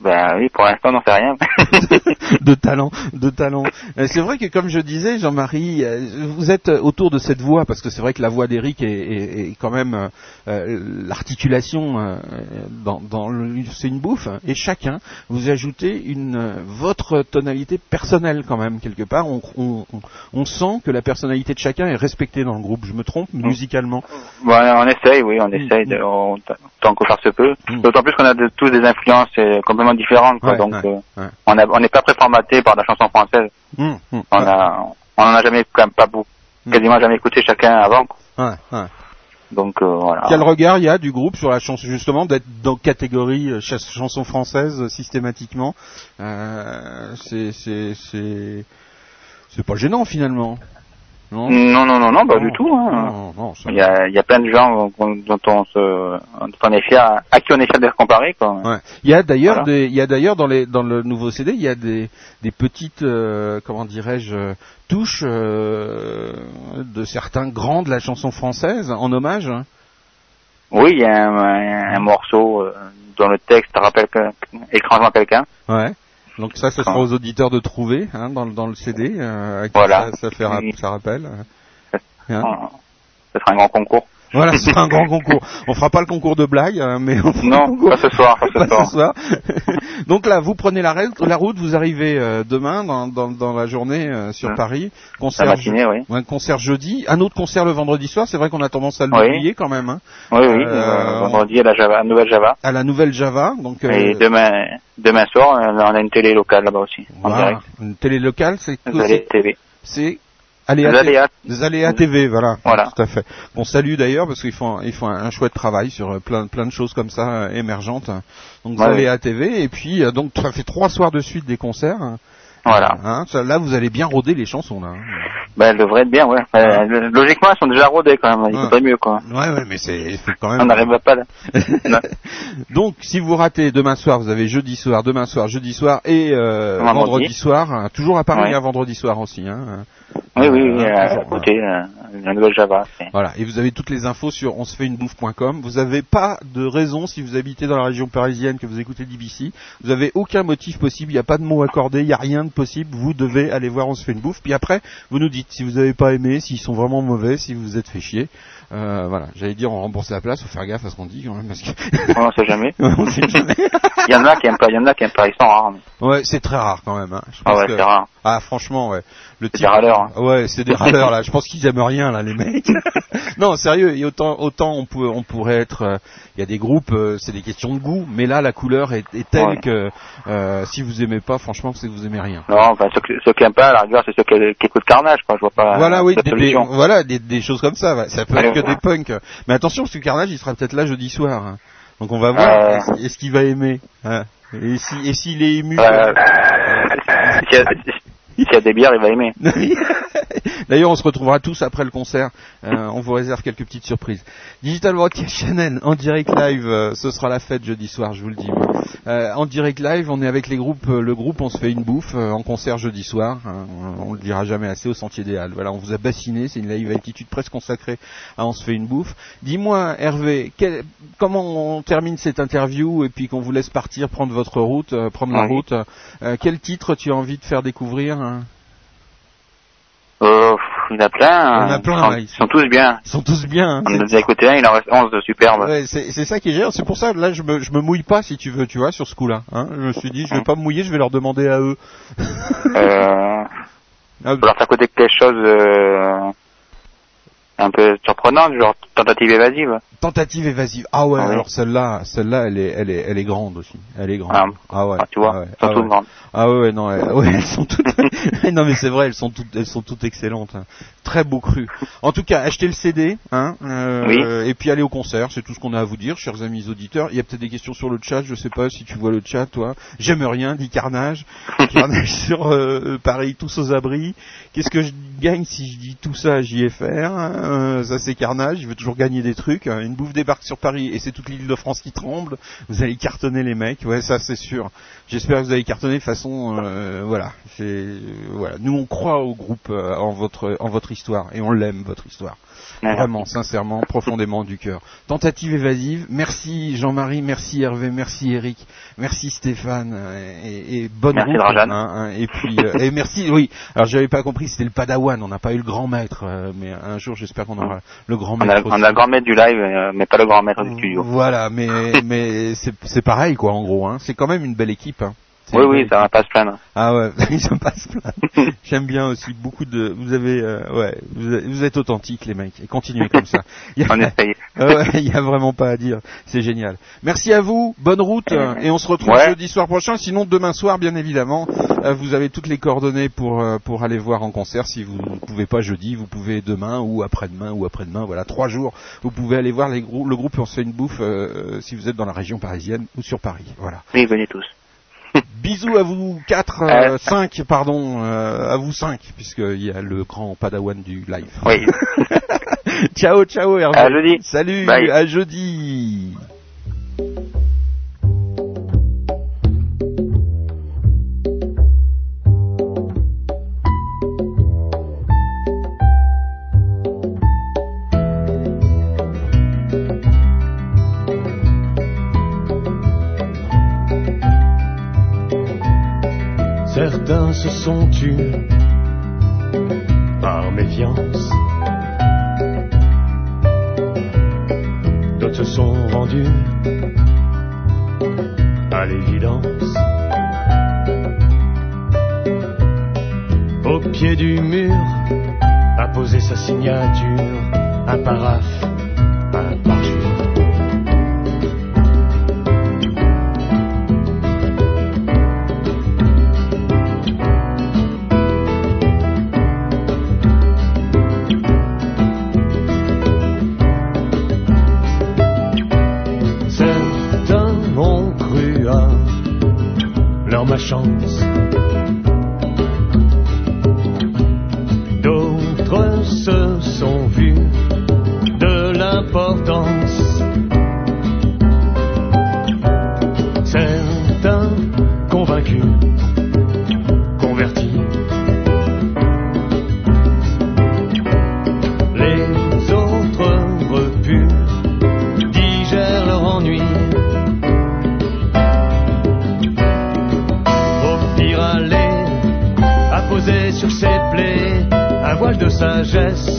Ben oui, pour l'instant, on n'en sait rien. de talent, de talent. Euh, C'est vrai que comme je disais, Jean-Marie, euh, vous êtes autour de cette voix parce que c'est vrai que la voix d'Éric est, est- est quand même euh, euh, l'articulation euh, dans, dans le, c'est une bouffe. hein. Et chacun, vous ajoutez une euh, votre tonalité personnelle quand même quelque part. On, on, on- sent que la personnalité de chacun est respectée dans le groupe. Je me trompe musicalement? Bon, on essaye, oui, on essaye, de, on- tant faire se peut. Mm. D'autant plus qu'on a de, tous des influences euh, complètement différentes, quoi, Ouais, donc ouais, euh, ouais. on a- on n'est pas préformaté par la chanson française. Hum, hum, On a, on en a jamais, quand même pas beaucoup, Mm. quasiment jamais écouté chacun avant. quoi. Donc euh, voilà. Quel regard il y a du groupe sur la chanson justement d'être dans catégorie euh, ch- chanson française systématiquement? Euh, C'est c'est c'est c'est pas gênant finalement, non Non, non, non, non, pas du tout. Hein. Non, Il y a, il y a plein de gens dont on se, dont on est fier, à qui on est fier d'être comparé, quoi. Ouais. Il y a d'ailleurs Voilà. il y a d'ailleurs dans les dans le nouveau CD, il y a des des petites euh, comment dirais-je touches euh, de certains grands de la chanson française en hommage. hein. Oui, il y a un, un- un morceau euh, dont le texte rappelle que, étrangement quelqu'un. Ouais. Donc ça, ce sera Ah. aux auditeurs de trouver hein, dans, le- dans le CD. Euh, à qui Voilà. Ça, ça fait ça rappelle. Hein Ce sera un grand concours. Voilà, c'est un grand concours. On fera pas le concours de blagues, hein, mais on fera Non, pas ce soir, pas ce pas soir. ce soir. Donc là, vous prenez la, route- la route, vous arrivez euh, demain dans, dans, dans la journée euh, sur Hum. Paris. Concert, La matinée, oui. un concert jeudi, un autre concert le vendredi soir. C'est vrai qu'on a tendance à Oui. l'oublier quand même. Hein, Oui, oui, Euh, euh, vendredi à la Java, à Nouvelle Java. à la nouvelle Java. Donc euh, Et demain, demain soir, on a une télé locale là-bas aussi, en direct. une télé locale, c'est TV. c'est Aléa, à- des Aléas TV, voilà, Voilà. tout à fait. On salue d'ailleurs parce qu'ils font ils font un, un chouette travail sur euh, plein plein de choses comme ça euh, émergentes. Donc Ouais, Aléa TV et puis euh, donc ça fait trois soirs de suite des concerts. Voilà. Hein, ça, là vous allez bien roder les chansons là. hein. Ben, elles devraient être bien, ouais. Euh, logiquement, elles sont déjà rodées quand même. Il Ouais. mieux, quoi. Ouais ouais mais c'est quand On même. n'arrive pas là. Donc si vous ratez demain soir, vous avez jeudi soir, demain soir, jeudi soir et euh, Vendredi. vendredi soir, hein, toujours à Paris Ouais. un vendredi soir aussi. Hein. Oui, oui, oui, Euh, à toujours, côté, euh, la nouvelle Java. Voilà, et vous avez toutes les infos sur on se fait une bouffe.com. Vous n'avez pas de raison si vous habitez dans la région parisienne que vous écoutez DBC. Vous n'avez aucun motif possible, il n'y a pas de mot accordé, il n'y a rien de possible. Vous devez aller voir on se fait une bouffe. Puis après, vous nous dites si vous n'avez pas aimé, s'ils sont vraiment mauvais, si vous vous êtes fait chier. Euh, voilà, j'allais dire on rembourse la place, faut faire gaffe à ce qu'on dit quand même parce que On sait jamais. on sait jamais. Il y en a qui aiment pas, il y en a qui aiment pas, ils sont rares. mais- Ouais, c'est très rare quand même. Hein. Je Ah ouais, que- c'est rare. Ah franchement, ouais. Le C'est des râleurs, hein. Ouais, c'est des râleurs là. Je pense qu'ils aiment rien là, les mecs. non, sérieux. Et autant, autant on, peut, on pourrait être. euh, Il y a des groupes, euh, c'est des questions de goût, mais là la couleur est, est telle Ouais. que euh, si vous aimez pas, franchement, c'est que vous aimez rien. Non, enfin, ceux, qui- ceux qui aiment pas, à la rigueur, c'est ceux qui, qui écoutent Carnage, quoi. Je vois pas voilà, oui, des, des- voilà, des, des choses comme ça. ouais. Ça peut être que ouais. des punks. Mais attention, parce que Carnage, il sera peut-être là jeudi soir. hein. Donc on va voir. Euh. Est-ce est-ce qu'il va aimer hein. Et si, et s'il est ému. Euh, s'il y a des bières, il va aimer. D'ailleurs, on se retrouvera tous après le concert. Euh, on vous réserve quelques petites surprises. Digital Broadcast Channel en direct live. euh, ce sera la fête jeudi soir, je vous le dis. Euh, en direct live, on est avec les groupes. le groupe, on se fait une bouffe en concert jeudi soir. on le dira jamais assez au Sentier des Halles. Voilà, on vous a bassiné. C'est une live altitude presque consacrée à on se fait une bouffe. Dis-moi, Hervé, quel- comment on termine cette interview et puis qu'on vous laisse partir, prendre votre route, prendre la route. quel titre tu as envie de faire découvrir hein Euh, il y en a plein. Il y en a plein, Ils sont, là, ils sont tous bien. Ils sont tous bien. hein, On en a écouté un, il en reste 11 de superbes. Ouais, c'est ça qui est génial. C'est pour ça là je me je me mouille pas si tu veux, tu vois, sur ce coup-là. Hein. Je me suis dit je vais pas me mouiller, je vais leur demander à eux. Euh, Ah, leur faire écouter quelque chose euh, un peu surprenant, genre tentative évasive. Tentative évasive. Ah ouais, Ah oui. alors celle-là, celle-là, elle est, elle est, elle est grande aussi. Elle est grande. Ah, ouais. ah, tu vois, ah ouais. elles sont ah toutes ouais. grandes. Ah ouais, non, elles, ouais, elles sont toutes. non mais c'est vrai, elles sont toutes, elles sont toutes excellentes. hein. Très beau cru. En tout cas, achetez le CD, hein, euh, Oui. et puis allez au concert. C'est tout ce qu'on a à vous dire, chers amis auditeurs. Il y a peut-être des questions sur le chat. Je sais pas si tu vois le chat, toi. J'aime rien, dit Carnage. Carnage sur euh, Paris, tous aux abris. Qu'est-ce que je gagne si je dis tout ça à JFR hein, euh, Ça c'est Carnage. Il veut toujours gagner des trucs. hein. Une bouffe débarque sur Paris et c'est toute l'île de France qui tremble. Vous allez cartonner les mecs. Ouais, ça c'est sûr. J'espère que vous allez cartonner de façon, euh, euh, voilà. Nous on croit au groupe, euh, en votre, en votre histoire et on l'aime votre histoire. Vraiment, sincèrement, profondément du cœur. Tentative évasive. Merci Jean-Marie, merci Hervé, merci Eric, merci Stéphane euh, et, et bonne Merci route. Hein, hein, et puis euh, et merci. Oui. Alors j'avais pas compris, c'était le Padawan. On n'a pas eu le grand maître, euh, mais un jour j'espère qu'on aura le grand On maître. a, on a le grand maître du live, euh, mais pas le grand maître du studio. Voilà, mais mais c'est c'est pareil quoi en gros. Hein. C'est quand même une belle équipe. Hein. Oui, oui, ça va pas se plaindre. ah ouais, ils se passent plein. J'aime bien aussi beaucoup de. Vous avez, euh, ouais, vous, êtes- authentiques les mecs et continuez comme ça. Il y a- On essaye. Ouais, il y a vraiment pas à dire. C'est génial. Merci à vous. Bonne route euh, et on se retrouve Ouais. jeudi soir prochain. Sinon demain soir, bien évidemment, euh, vous avez toutes les coordonnées pour euh, pour aller voir en concert. Si vous ne pouvez pas jeudi, vous pouvez demain ou après-demain ou après-demain. Voilà, trois jours. Vous pouvez aller voir les grou- le groupe On se fait une bouffe si vous êtes dans la région parisienne ou sur Paris. Voilà. Oui, venez tous. Bisous à vous quatre, euh, cinq, pardon, euh, à vous cinq, puisqu'il y a le grand padawan du live. Oui. ciao, ciao Hervé. À jeudi. Salut, Bye. à jeudi. Certains se sont tus par méfiance. D'autres se sont rendus à l'évidence. Au pied du mur, a posé sa signature, un paraphe, un parjure. Leur malchance. Voile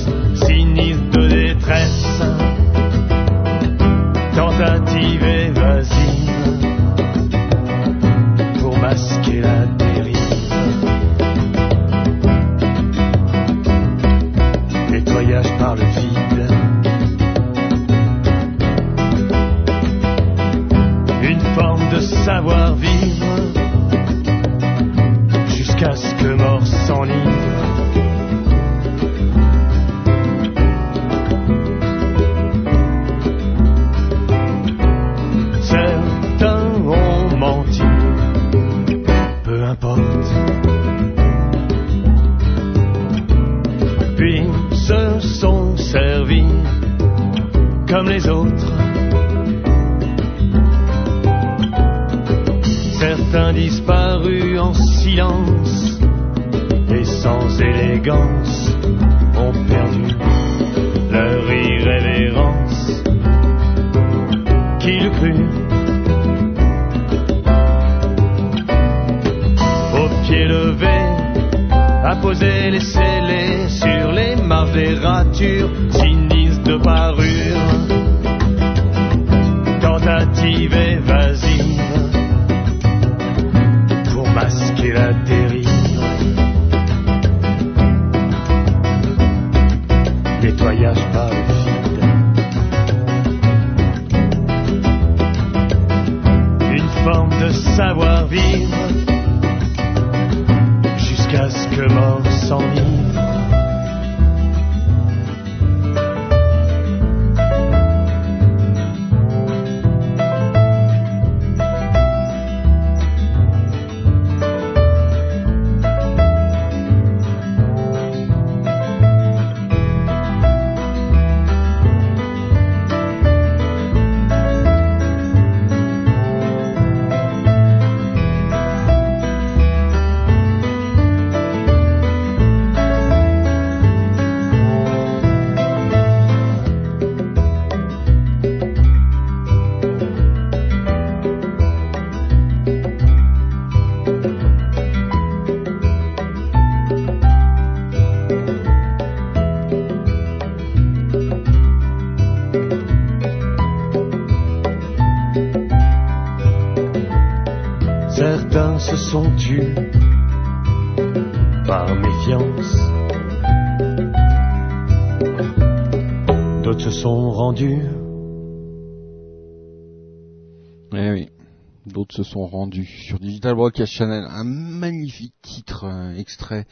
se sont rendus sur Digital Broadcast Channel. Un magnifique titre euh, extrait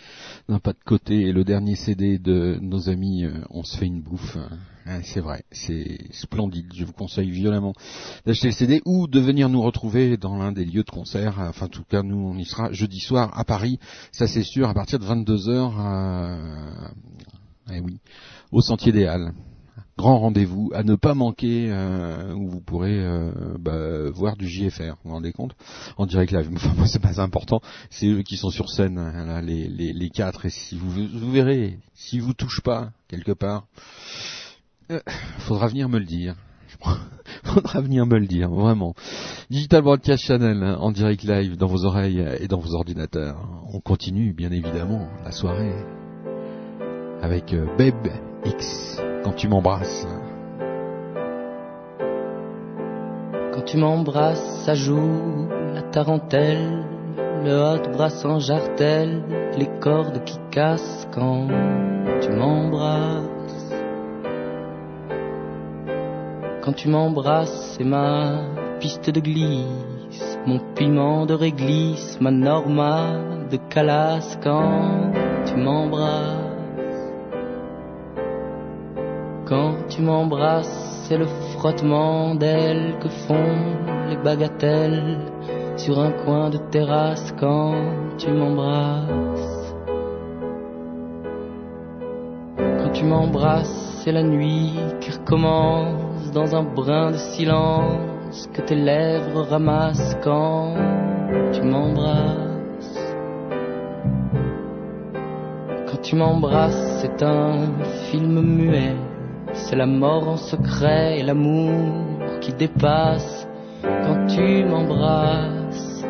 d'un pas de côté et le dernier CD de nos amis euh, On se fait une bouffe. Euh, c'est vrai, c'est splendide. Je vous conseille violemment d'acheter le CD ou de venir nous retrouver dans l'un des lieux de concert. Enfin, en tout cas, nous, on y sera jeudi soir à Paris. Ça, c'est sûr, à partir de 22h. Eh oui, au Sentier des Halles grand rendez-vous à ne pas manquer euh, où vous pourrez euh, bah, voir du JFR. Vous vous rendez compte? En direct live. Moi, c'est pas important. C'est eux qui sont sur scène, hein, les, quatre. Et si vous, vous verrez, si vous touche pas quelque part, euh, faudra venir me le dire. faudra venir me le dire, vraiment. Digital Broadcast Channel en direct live dans vos oreilles et dans vos ordinateurs. On continue, bien évidemment, la soirée avec Babe X quand tu m'embrasses. Quand tu m'embrasses, ça joue la tarentelle, le hot bras en jartelle, les cordes qui cassent quand tu m'embrasses. Quand tu m'embrasses, c'est ma piste de glisse, mon piment de réglisse, ma norma de calasse quand tu m'embrasses. Quand tu m'embrasses, c'est le frottement d'ailes que font les bagatelles sur un coin de terrasse quand tu m'embrasses. Quand tu m'embrasses, c'est la nuit qui recommence dans un brin de silence que tes lèvres ramassent quand tu m'embrasses. Quand tu m'embrasses, c'est un film muet. C'est la mort en secret et l'amour qui dépasse quand tu m'embrasses.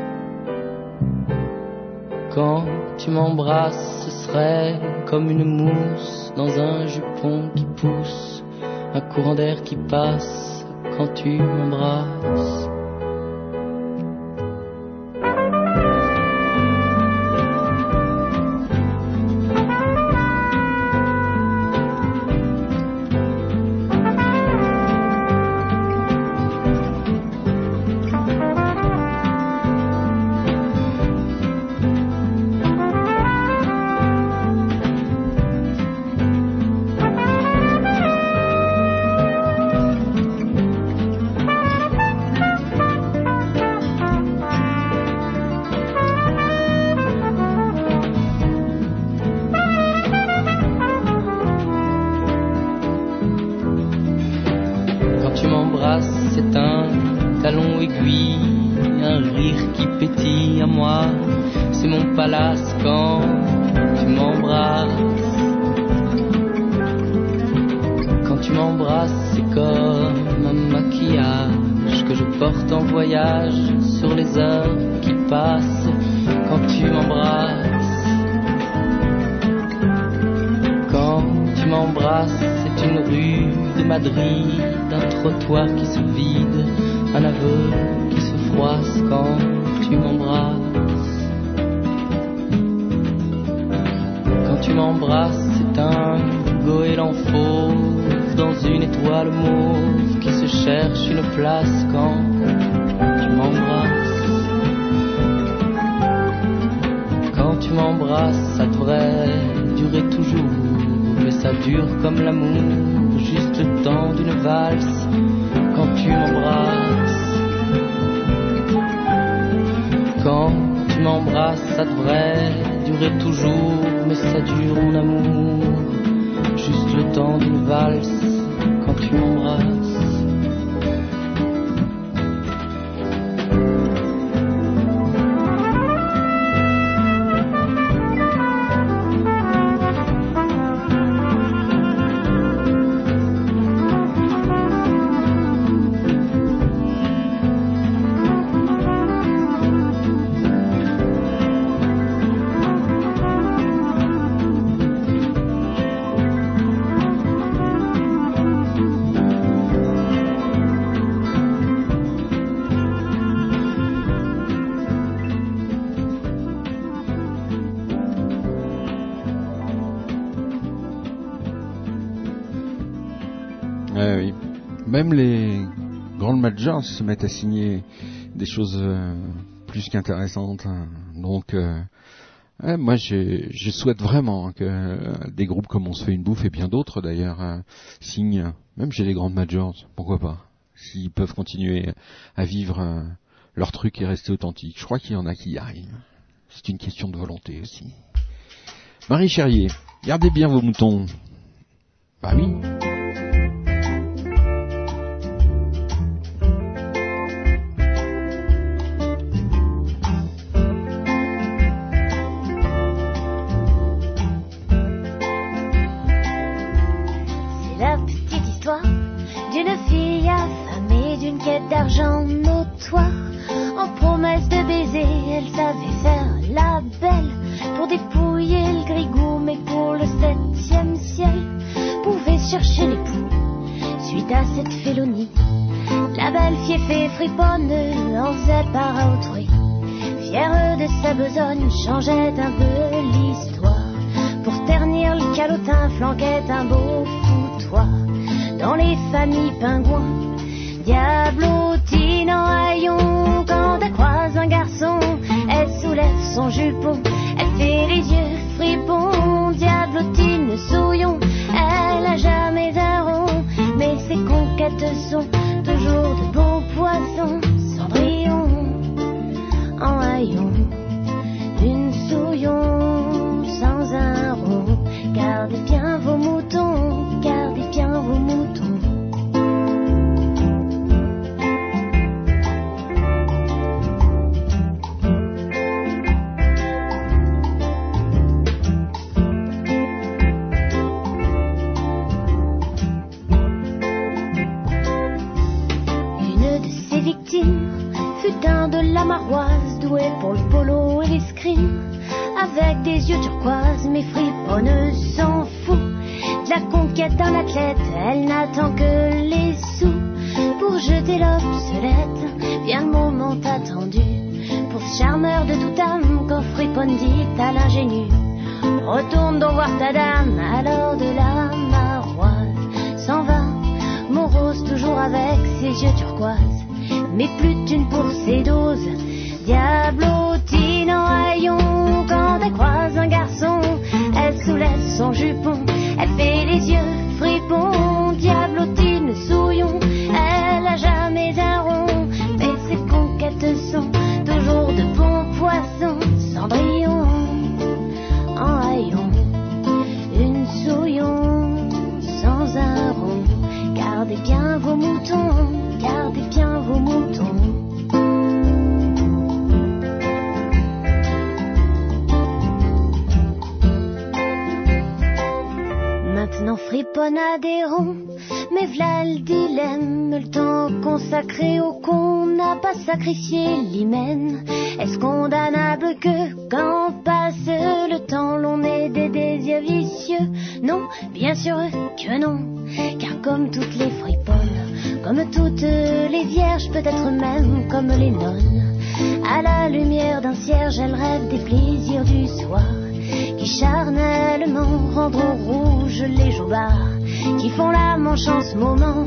Quand tu m'embrasses, serait comme une mousse dans un jupon qui pousse, un courant d'air qui passe quand tu m'embrasses. Majors se mettent à signer des choses euh, plus qu'intéressantes. hein. Donc, euh, moi, je, souhaite vraiment que des groupes comme On se fait une bouffe et bien d'autres d'ailleurs euh, signent, même chez les grandes majors, pourquoi pas, s'ils peuvent continuer à vivre leur truc et rester authentiques. Je crois qu'il y en a qui y arrivent. C'est une question de volonté aussi. Marie Cherrier, gardez bien vos moutons. Bah oui. Suite à cette félonie, la belle fieffée friponne en faisait autrui. Fière de sa besogne, changeait un peu l'histoire. Pour ternir le calotin, flanquait un beau foutoir. Dans les familles pingouins, diablotine en haillons. Quand elle croise un garçon, elle soulève son jupon. Elle fait les yeux fripons, diablotine conquêtes sont toujours de bons poissons. De la maroise, doué pour le polo et l'escrime, avec des yeux turquoises, mais friands quête d'un athlète, elle n'attend que les sous pour jeter l'obsolète. Vient le moment attendu pour ce charmeur de toute âme qu'offre dit à l'ingénu. Retourne donc voir ta dame, alors de la maroise s'en va. Morose toujours avec ses yeux turquoises, mais plus d'une pour ses doses. Diablotine en haillons quand elle croise un garçon, elle soulève son jupon, elle fait les yeux fripons. Diablotine souillon, elle a jamais un rond, mais ses conquêtes sont toujours de bons poissons. Cendrillon en haillons, une souillon sans un rond. Gardez bien vos moutons, Friponne à des ronds, mais v'là le dilemme, le temps consacré au con n'a pas sacrifié l'hymen. Est-ce condamnable que quand passe le temps l'on ait des désirs vicieux? Non, bien sûr que non, car comme toutes les friponnes, comme toutes les vierges, peut-être même comme les nonnes, à la lumière d'un cierge, elles rêvent des plaisirs du soir qui charnellement rendront rouges les joubards qui font la manche en ce moment.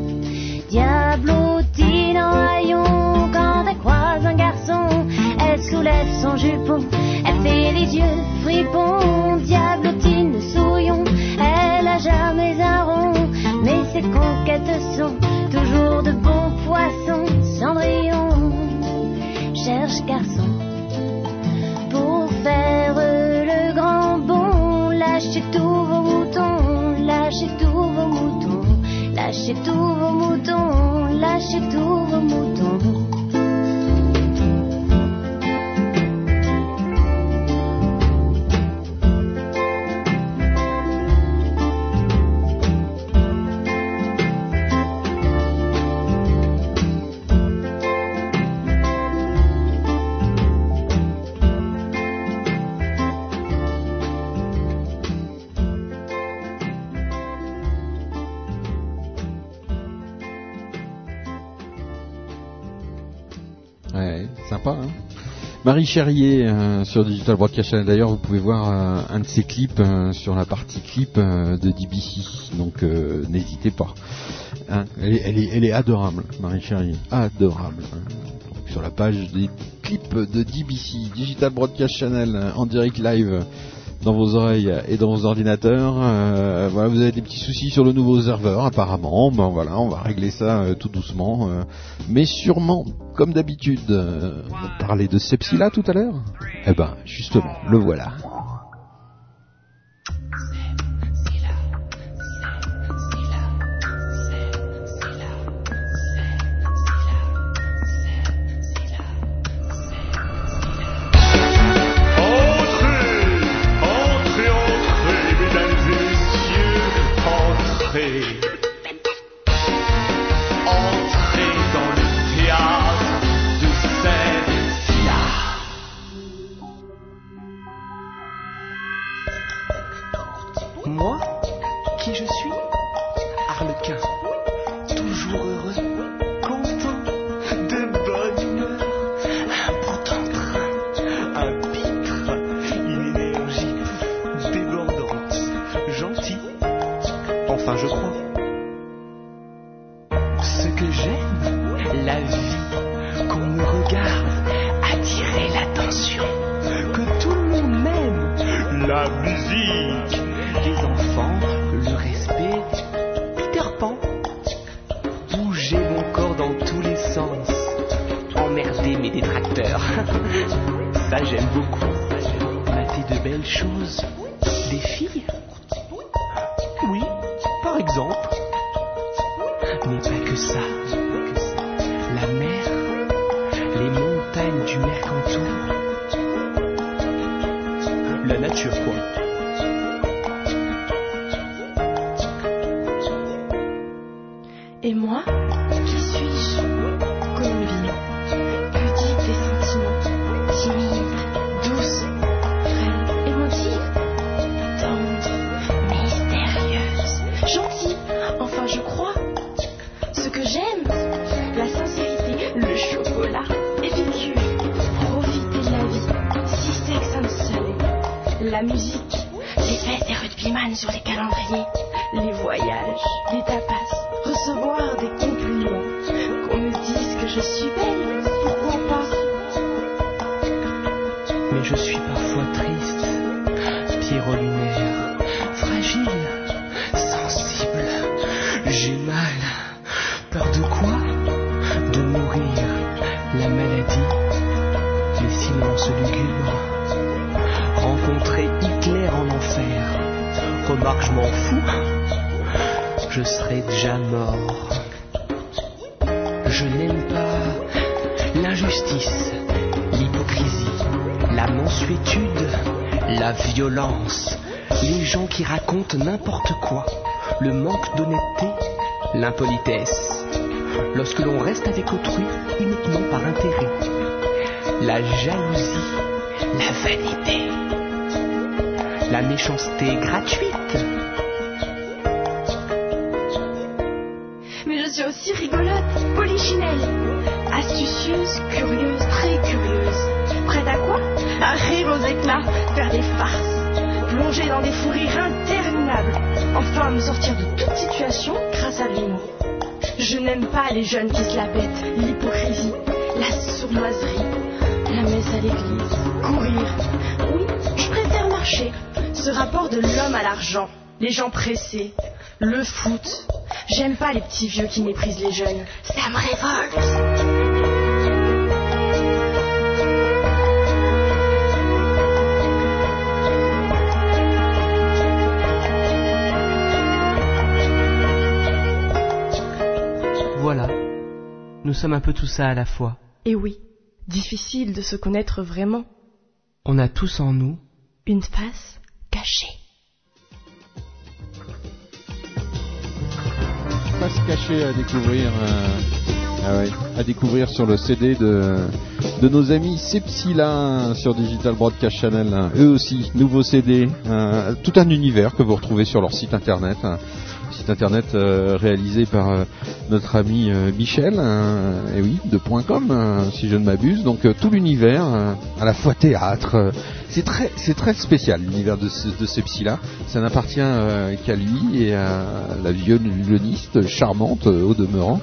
Diablotine en haillons quand elle croise un garçon, elle soulève son jupon, elle fait les yeux fripons. Diablotine souillon, elle a jamais un rond, mais ses conquêtes sont toujours de bons poissons. Cendrillon cherche garçon pour faire. Lâchez tous vos moutons, lâchez tous vos moutons, lâchez tous vos moutons, lâchez tous vos moutons. Marie Cherrier euh, sur Digital Broadcast Channel. D'ailleurs, vous pouvez voir euh, un de ses clips euh, sur la partie clip euh, de DBC. Donc, n'hésitez pas. Hein, elle, est, adorable, Marie Cherrier. Adorable. Donc, sur la page des clips de DBC, Digital Broadcast Channel, en direct live dans vos oreilles et dans vos ordinateurs. Euh, voilà, vous avez des petits soucis sur le nouveau serveur apparemment. Ben voilà, on va régler ça euh, tout doucement, euh, mais sûrement comme d'habitude. On parlait de Sepsila tout à l'heure? Eh ben justement, le voilà. Ça à la fois. Et oui, difficile de se connaître vraiment. On a tous en nous Une face cachée. Face cachée à découvrir, euh, ah ouais, à découvrir sur le CD de, de nos amis Sepsila sur Digital Broadcast Channel. Eux aussi, nouveau CD, euh, tout un univers que vous retrouvez sur leur site internet. Hein. Site internet euh, réalisé par euh, notre ami euh, Michel, euh, et oui, de .com, euh, si je ne m'abuse. Donc tout l'univers, à la fois théâtre, c'est très, c'est très spécial l'univers de, ce, de Sepsila. Ça n'appartient euh, qu'à lui et à la violoniste charmante euh, au demeurant.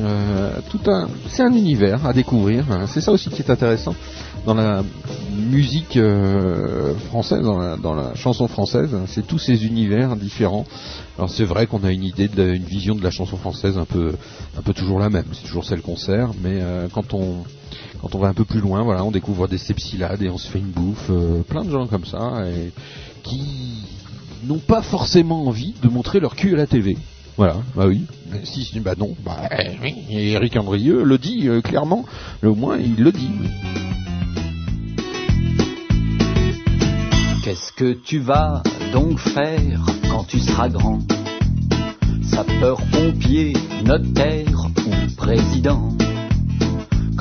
Euh, tout un, c'est un univers à découvrir. hein. C'est ça aussi qui est intéressant dans la musique euh, française, dans la, dans la chanson française. hein. C'est tous ces univers différents. Alors c'est vrai qu'on a une idée, une vision de la chanson française un peu, un peu toujours la même. C'est toujours celle qu'on sert, mais quand on quand on va un peu plus loin, voilà, on découvre des sepsilades et on se fait une bouffe, euh, plein de gens comme ça, et qui n'ont pas forcément envie de montrer leur cul à la TV. Voilà, bah oui. Si, bah non, bah eh, oui. Et Eric Andrieux le dit euh, clairement, au moins il le dit. Qu'est-ce que tu vas donc faire quand tu seras grand? Sapeur-pompier, notaire ou président?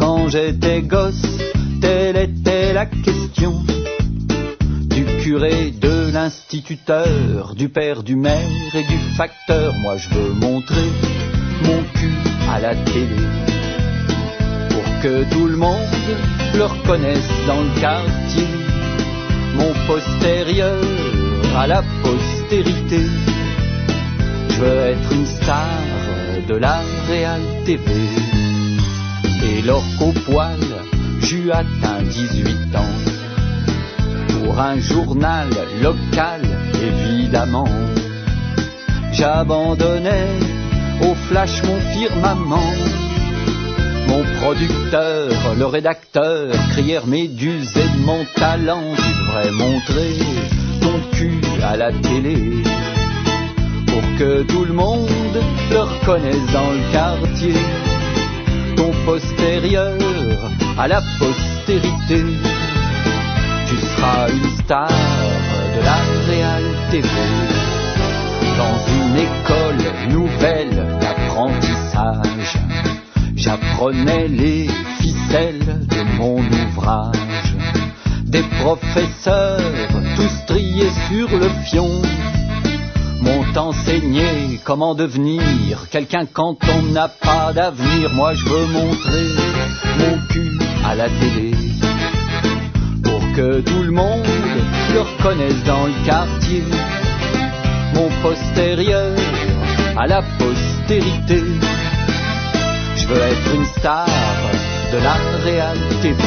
Quand j'étais gosse, telle était la question Du curé, de l'instituteur, du père, du maire et du facteur Moi je veux montrer mon cul à la télé Pour que tout le monde le reconnaisse dans le quartier mon postérieur à la postérité. Je veux être une star de la Real TV. Et lors qu'au poil, j'eus atteint 18 ans. Pour un journal local, évidemment. J'abandonnais au flash mon firmament. Mon producteur, le rédacteur, crièrent méduse et de mon talent. Tu devrais montrer ton cul à la télé pour que tout le monde le reconnaisse dans le quartier. Ton postérieur à la postérité, tu seras une star de la Real TV dans une école nouvelle d'apprentissage. J'apprenais les ficelles de mon ouvrage. Des professeurs, tous triés sur le fion, m'ont enseigné comment devenir quelqu'un quand on n'a pas d'avenir. Moi je veux montrer mon cul à la télé pour que tout le monde le reconnaisse dans le quartier. postérieur à la postérité. Je veux être une star de la Real TV.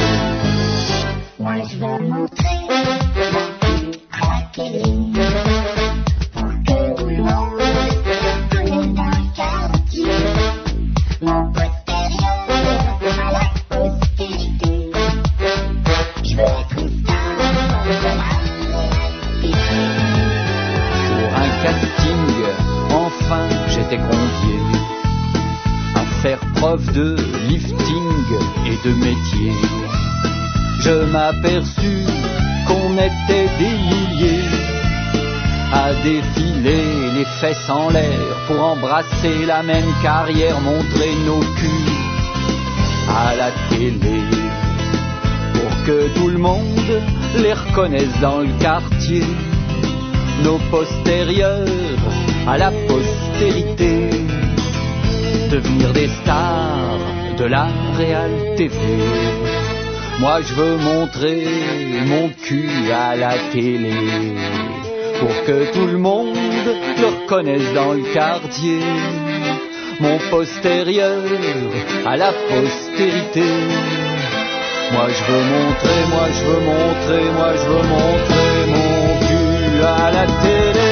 Moi je veux montrer à la télé convié à faire preuve de lifting et de métier. Je m'aperçus qu'on était des milliers à défiler les fesses en l'air pour embrasser la même carrière, montrer nos culs à la télé pour que tout le monde les reconnaisse dans le quartier. Nos postérieurs à la postérité, devenir des stars de la Real TV. Moi je veux montrer mon cul à la télé pour que tout le monde le reconnaisse dans le quartier. Mon postérieur à la postérité. Moi je veux montrer, moi je veux montrer, moi je veux montrer mon cul à la télé.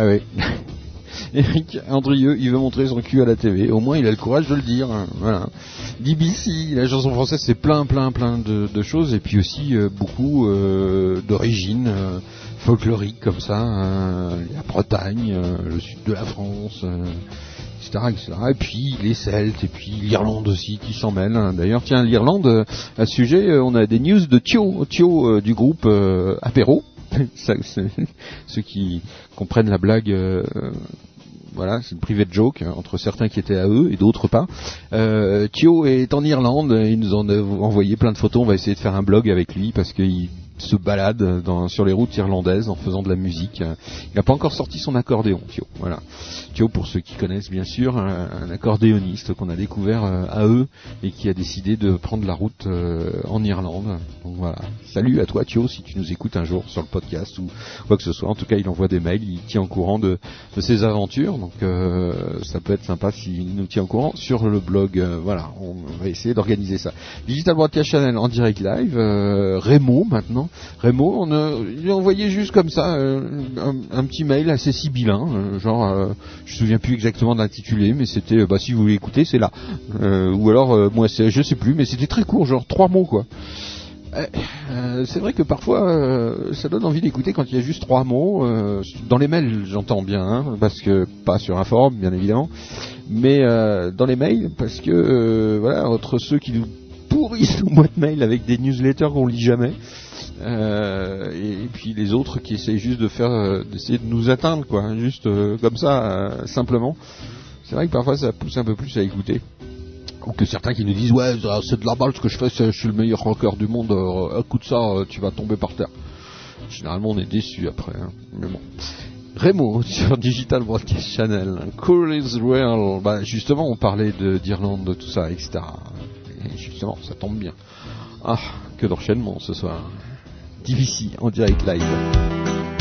Ah oui. Eric Andrieux, il veut montrer son cul à la TV. Au moins, il a le courage de le dire. hein. Voilà. DBC, la chanson française, c'est plein, plein, plein de, choses. Et puis aussi euh, beaucoup euh, d'origine euh, folklorique comme ça. hein. la Bretagne, euh, le sud de la France, etc.. Et puis les Celtes, et puis l'Irlande aussi qui s'en mêle. hein. D'ailleurs, tiens, l'Irlande, à ce sujet, on a des news de Thio, Thio du groupe Apéro. Ceux qui comprennent la blague euh, voilà, c'est une private joke hein, entre certains qui étaient à eux et d'autres pas. Euh, Thio est en Irlande, il nous en a envoyé plein de photos, on va essayer de faire un blog avec lui parce qu'il se balade dans, sur les routes irlandaises en faisant de la musique. Il n'a pas encore sorti son accordéon, Thio. Voilà. Thio, pour ceux qui connaissent bien sûr, un, accordéoniste qu'on a découvert euh, à eux et qui a décidé de prendre la route euh, en Irlande. Donc voilà. Salut à toi Thio si tu nous écoutes un jour sur le podcast ou quoi que ce soit. En tout cas, il envoie des mails, il tient au courant de, ses aventures. Donc euh, ça peut être sympa s'il nous tient au courant sur le blog. Euh, voilà, on, va essayer d'organiser ça. Digital Broadcast Channel en direct live. Euh, Rémo maintenant. Rémo, on a, il a envoyé juste comme ça euh, un, petit mail assez sibyllin, euh, genre euh, je me souviens plus exactement de l'intitulé, mais c'était euh, bah si vous voulez écouter, c'est là. Euh, ou alors euh, moi c'est je sais plus, mais c'était très court, genre trois mots quoi. Euh, euh, c'est vrai que parfois euh, ça donne envie d'écouter quand il y a juste trois mots. euh, dans les mails, j'entends bien, hein, parce que pas sur un forum, bien évidemment, mais euh, dans les mails, parce que euh, voilà, entre ceux qui nous pourrissent nos boîtes mail avec des newsletters qu'on lit jamais, euh, et, puis les autres qui essayent juste de faire, euh, d'essayer de nous atteindre, quoi, hein, juste euh, comme ça, simplement. C'est vrai que parfois ça pousse un peu plus à écouter. Ou que certains qui nous disent ouais ça, c'est de la balle ce que je fais je suis le meilleur rocker du monde euh, écoute ça euh, tu vas tomber par terre. Généralement on est déçu après hein. mais bon. Remo sur Digital Broadcast Channel. Cool is real bah, justement on parlait de- d'Irlande de tout ça etc et justement ça tombe bien. Ah que d'enchaînement ce soir DVC en direct live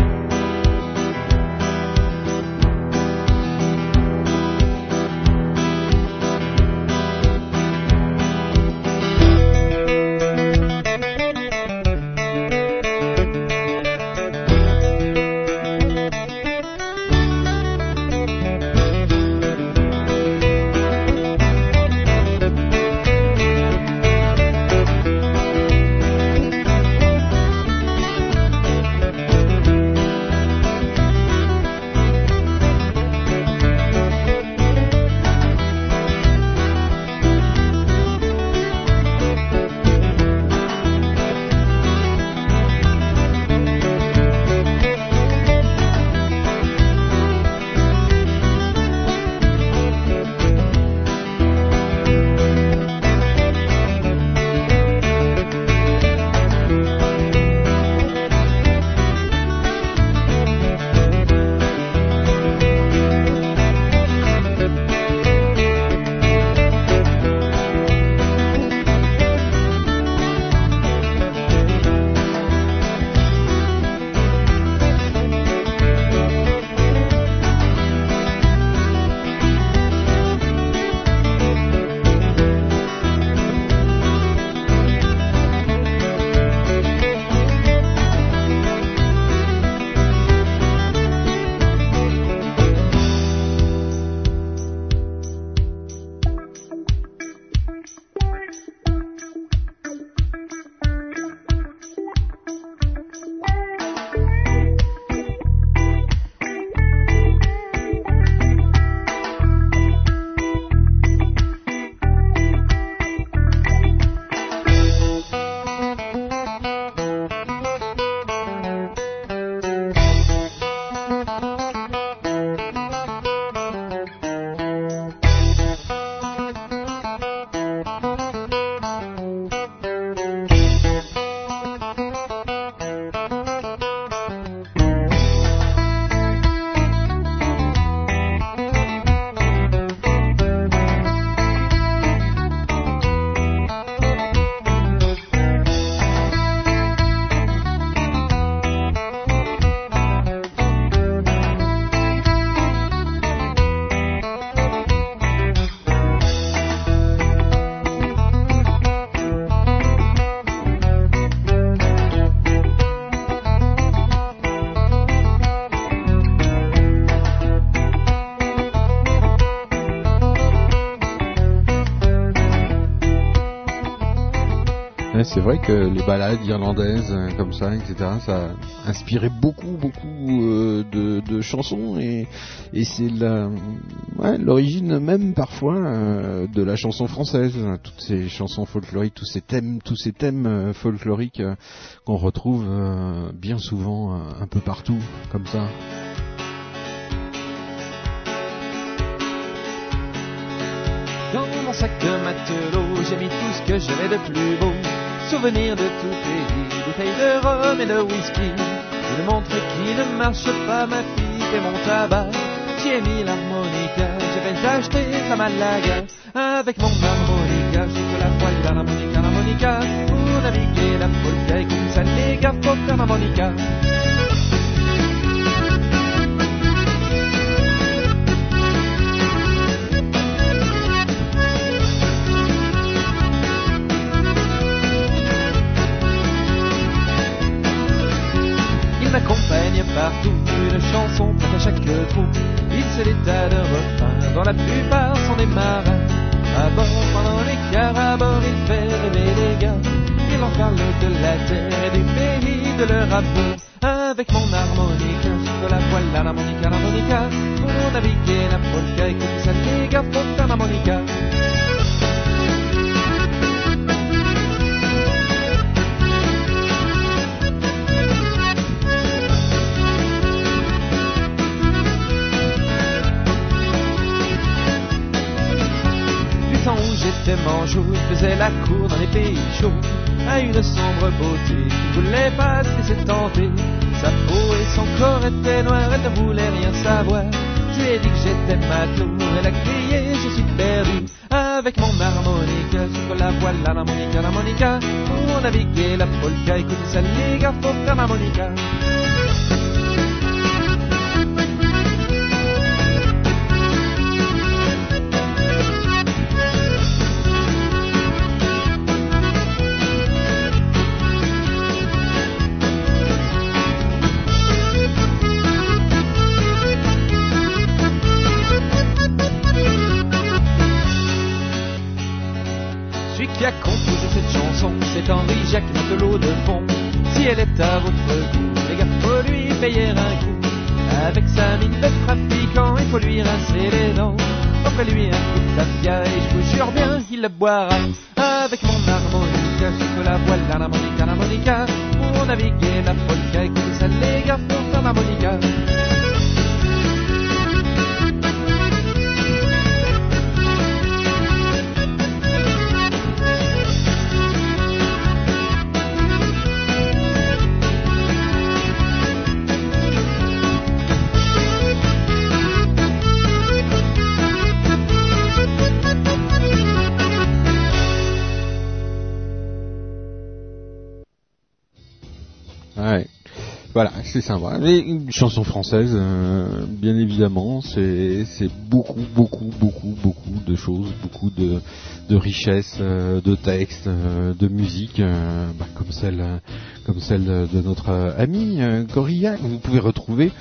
vrai que les balades irlandaises euh, comme ça, etc., ça a inspiré beaucoup, beaucoup euh, de, chansons et, c'est l'origine même parfois euh, de la chanson française. Toutes ces chansons folkloriques, tous ces thèmes, tous ces thèmes folkloriques qu'on retrouve bien souvent un peu partout, comme ça. Dans mon sac de matelot, j'ai mis tout ce que j'avais de plus beau. Souvenirs de tout pays, bouteilles de rhum et de whisky. Une montre qui ne marche pas, ma fille, et mon tabac. J'y ai mis l'harmonica, je vais acheter Malaga. Avec mon harmonica, je fais la poêle l'harmonica, l'harmonica. Pour naviguer la et comme ça les gars, faut faire l'harmonica. Il m'accompagne partout, une chanson prête à chaque trou. Il se l'état de refrain, dans la plupart sont des marins. À bord, pendant l'écart, à bord, il fait rêver les gars. Il leur parle de la terre et du pays de leur amour. Avec mon harmonica, je la voile, l'harmonica, l'harmonica. Pour naviguer la polka, écoute ça les gars, faut faire l'harmonica. Où j'étais manchot, je faisais la cour dans les pays chauds à une sombre beauté qui voulait pas se laisser tenter. Sa peau et son corps étaient noirs, elle ne voulait rien savoir. Je lui ai dit que j'étais matelot, elle a crié, je suis perdu. Avec mon harmonica, sur la voile, l'harmonica, l'harmonica. Pour naviguer la polka, écoutez ça les gars, faut faire l'harmonica. Henri Jacques Matelot de fond. Si elle est à votre goût, les gars, faut lui payer un coup. Avec sa mine de trafiquant, il faut lui rincer les dents. Offrez-lui un coup de tafia et je vous jure bien, il le boira. Avec mon harmonica, je la voile, l'harmonica, l'harmonica. Pour naviguer la polka, écoutez ça les gars, faire l'harmonica. Voilà, c'est sympa. Mais une chanson française, euh, bien évidemment, c'est beaucoup, beaucoup, beaucoup, beaucoup de choses, beaucoup de, richesses, euh, de textes, euh, de musique, bah, comme celle, comme celle de, notre ami Gorilla, que vous pouvez retrouver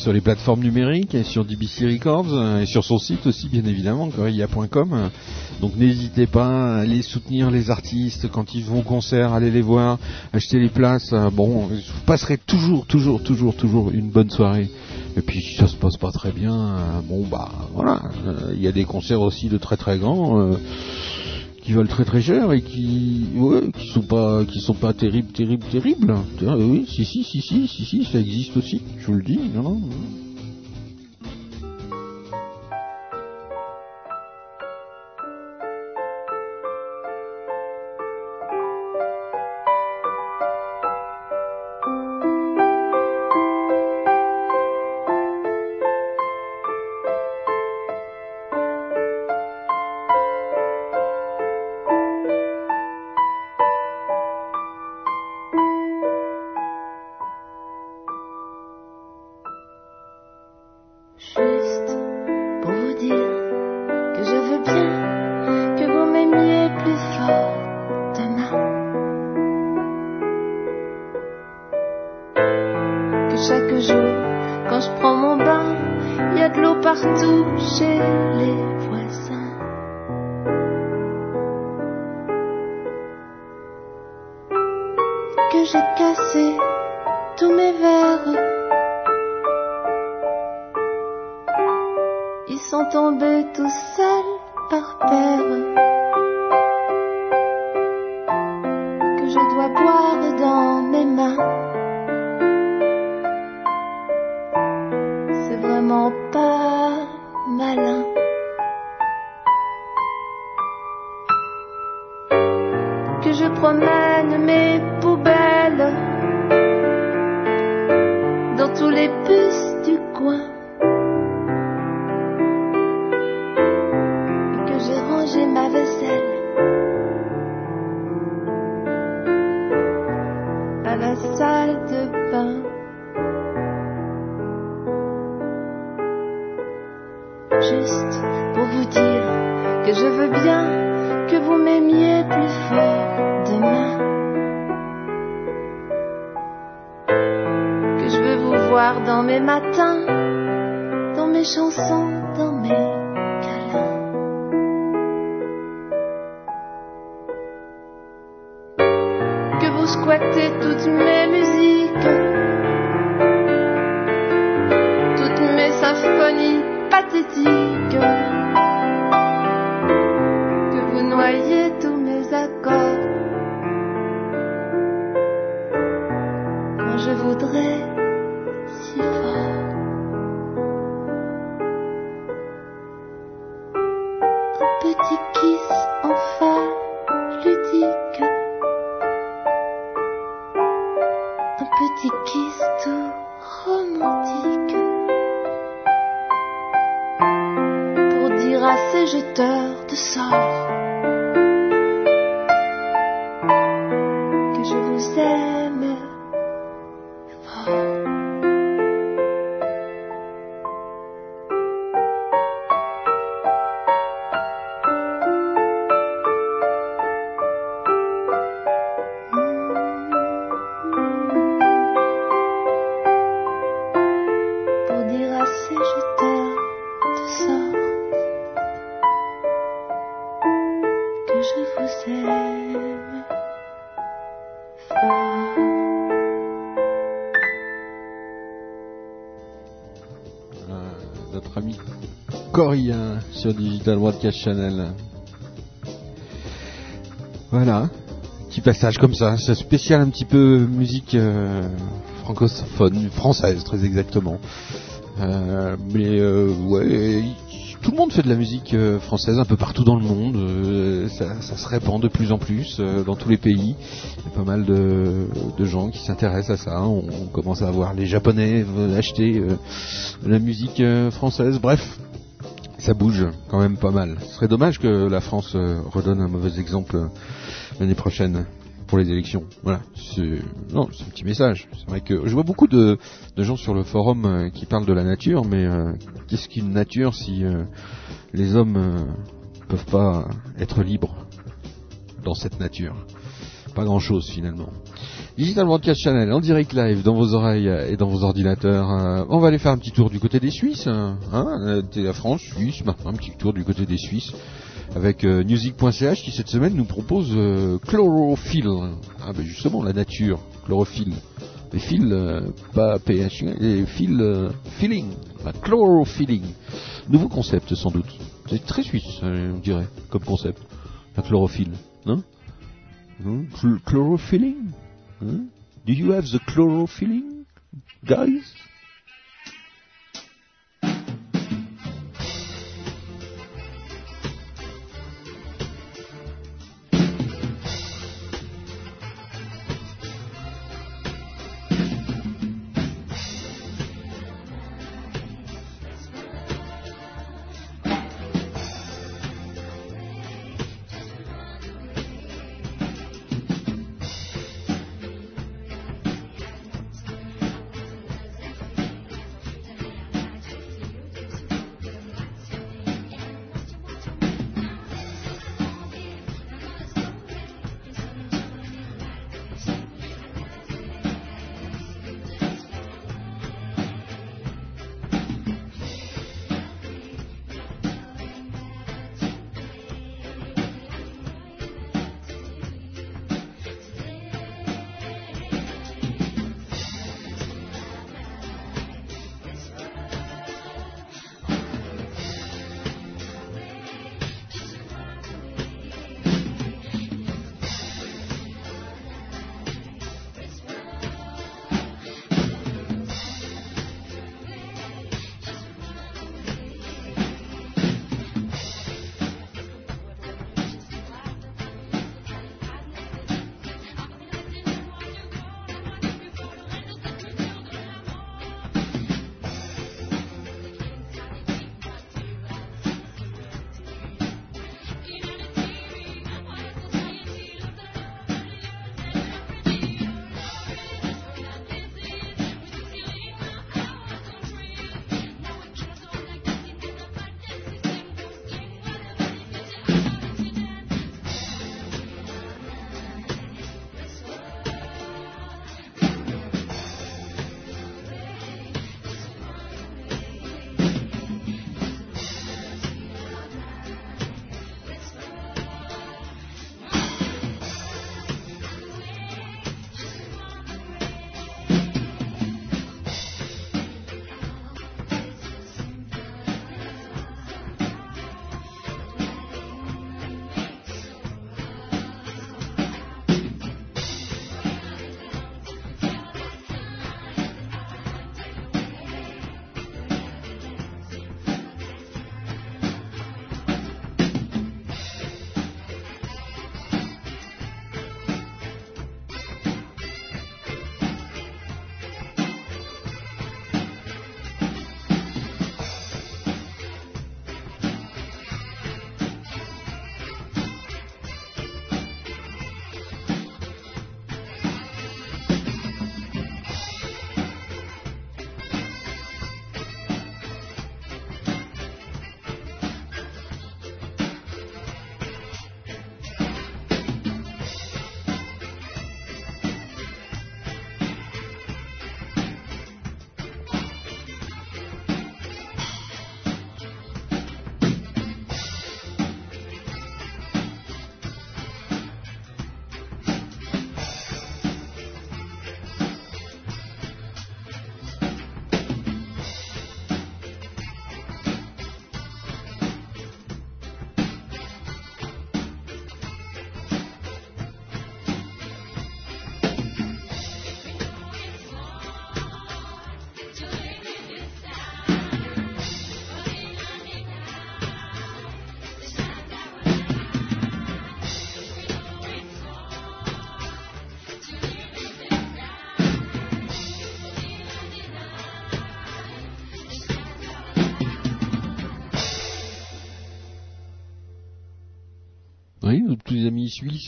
sur les plateformes numériques et sur DBC Records euh, et sur son site aussi bien évidemment gorilla.com donc n'hésitez pas à aller soutenir les artistes quand ils vont au concert allez les voir acheter les places. Euh, bon vous passerez toujours toujours toujours toujours une bonne soirée. Et puis si ça se passe pas très bien euh, bon bah voilà. Il y a des concerts aussi de très très grands qui valent très très cher et qui ouais, qui sont pas qui sont pas terribles terribles terribles. Tiens, oui si si si si si si ça existe aussi je vous le dis non non Juste sur Digital Broadcast Channel. Voilà, petit passage comme ça, c'est spécial un petit peu musique euh, francophone, française très exactement. Euh, mais euh, ouais, tout le monde fait de la musique française un peu partout dans le monde. ça, se répand de plus en plus dans tous les pays. Il y a pas mal de, gens qui s'intéressent à ça. On, on commence à voir les Japonais acheter la musique française. Bref, ça bouge quand même pas mal. Ce serait dommage que la France euh, redonne un mauvais exemple euh, l'année prochaine pour les élections. Voilà, c'est non, c'est un petit message. C'est vrai que je vois beaucoup de, de gens sur le forum euh, qui parlent de la nature, mais qu'est-ce qu'une nature si les hommes euh, peuvent pas être libres dans cette nature? Pas grand-chose finalement. Digital Broadcast Channel en direct live dans vos oreilles et dans vos ordinateurs. Euh, on va aller faire un petit tour du côté des Suisses. Hein, hein, T'es la France, Suisse, un petit tour du côté des Suisses avec euh, music.ch qui cette semaine nous propose euh, chlorophylle. Ah ben justement la nature, chlorophylle. Les fils, euh, pas pH, les fils euh, feeling, chlorophylle. Nouveau concept sans doute. C'est très suisse, euh, on dirait, comme concept. La chlorophylle, non? Hmm? Hmm? Do you have the chlorophylle, guys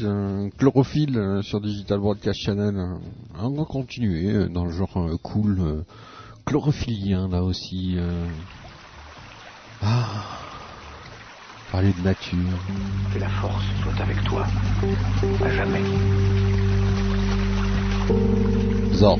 euh, Chlorophylle euh, sur Digital Broadcast Channel. Euh, on va continuer euh, dans le genre cool, chlorophylien là aussi. Ah, parler de nature. Que la force soit avec toi. À jamais. Zord.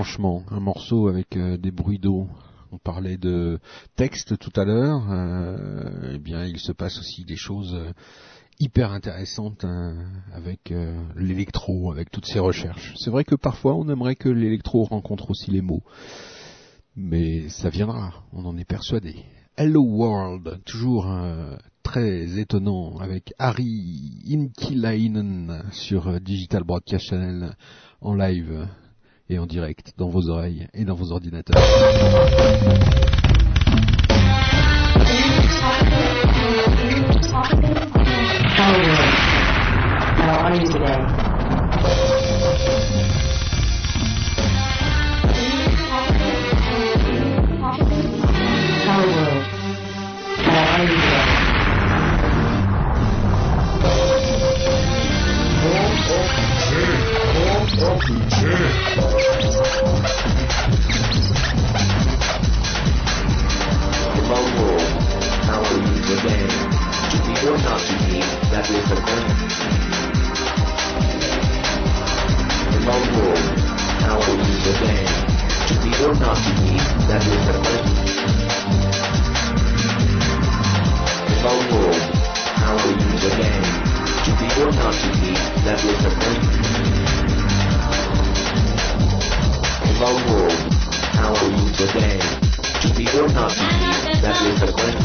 Franchement, un morceau avec euh, des bruits d'eau. On parlait de texte tout à l'heure. euh, eh bien, il se passe aussi des choses euh, hyper intéressantes hein, avec l'électro, avec toutes ces recherches. C'est vrai que parfois, on aimerait que l'électro rencontre aussi les mots, mais ça viendra. On en est persuadé. Hello World, toujours très étonnant avec Harry Inkilainen sur Digital Broadcast Channel en live et en direct dans vos oreilles et dans vos ordinateurs. Are you? To be or not to be, that is the question. How? To be or not to be, that is the question. How? To be or not to be, that is the question. How are you today? To be or not to be, that is the question.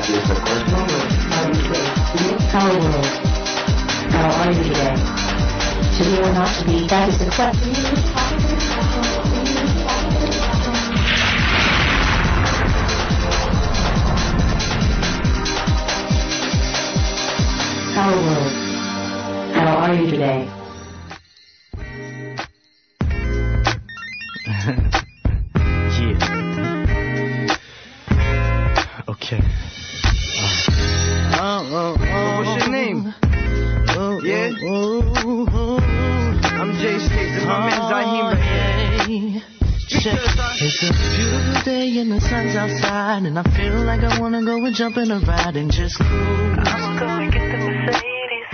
That is the world. How are you today? To be or not to be, that is the question. Hello world. How are you today? Jump in a ride and just cruise I'ma go and get the Mercedes.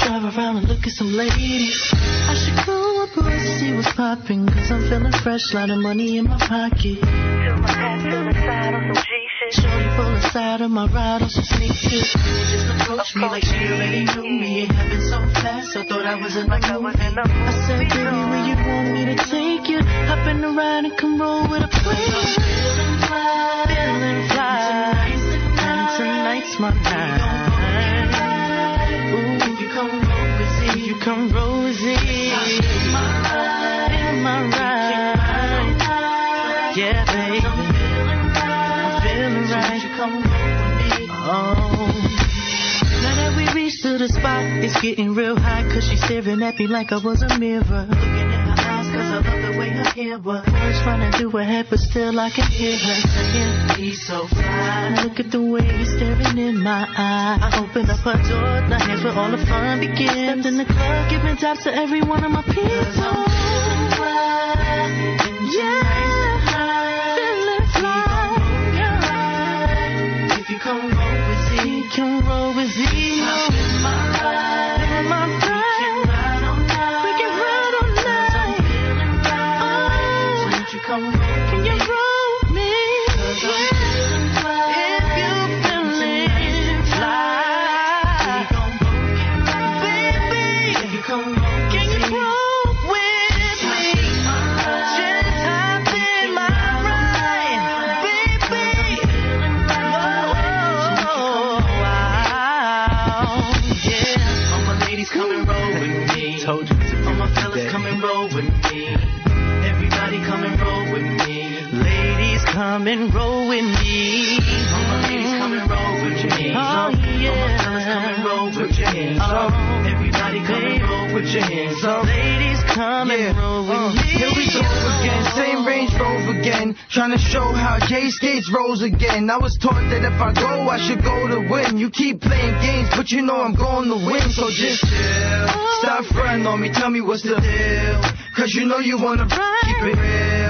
Drive around and look at some ladies. I should call my boys to see what's poppin' Cause I'm feeling fresh, lot of money in my pocket. Till my hat to the side on some G-shit Shorty pull aside of my ride on some sneak tips Just approached me like she already knew me. It happened so fast, I thought I was in a movie. I said, baby, where you want me to take you? Hop in the ride and come roll with a player Feeling fly, feeling fly. And tonight's my night Ooh, you come if you come Z In my ride. Yeah, baby. I'm feeling right. You come Oh. Now that we reached to the spot, it's getting real hot Cause she's staring at me like I was a mirror cause I love the way her hair was. Words running through her head but still I can hear her saying He's so fly Look at the way he's staring in my eye. I open up her door, now here's where all the fun begins. Stepped in the club, giving tops to every one of my people. Yeah, feeling and roll with me. All my ladies come and roll with me. Oh yeah. All my fellas come and roll with me. Oh, everybody come and roll with your hands up. Ladies come and roll with me. Here we go again, same Range Rover again. Trying to show how Jay skates rolls again. I was taught that if I go, I should go to win. You keep playing games, but you know I'm going to win. So just chill. Stop fronting on me, tell me what's the deal. Cause you know you wanna keep it real.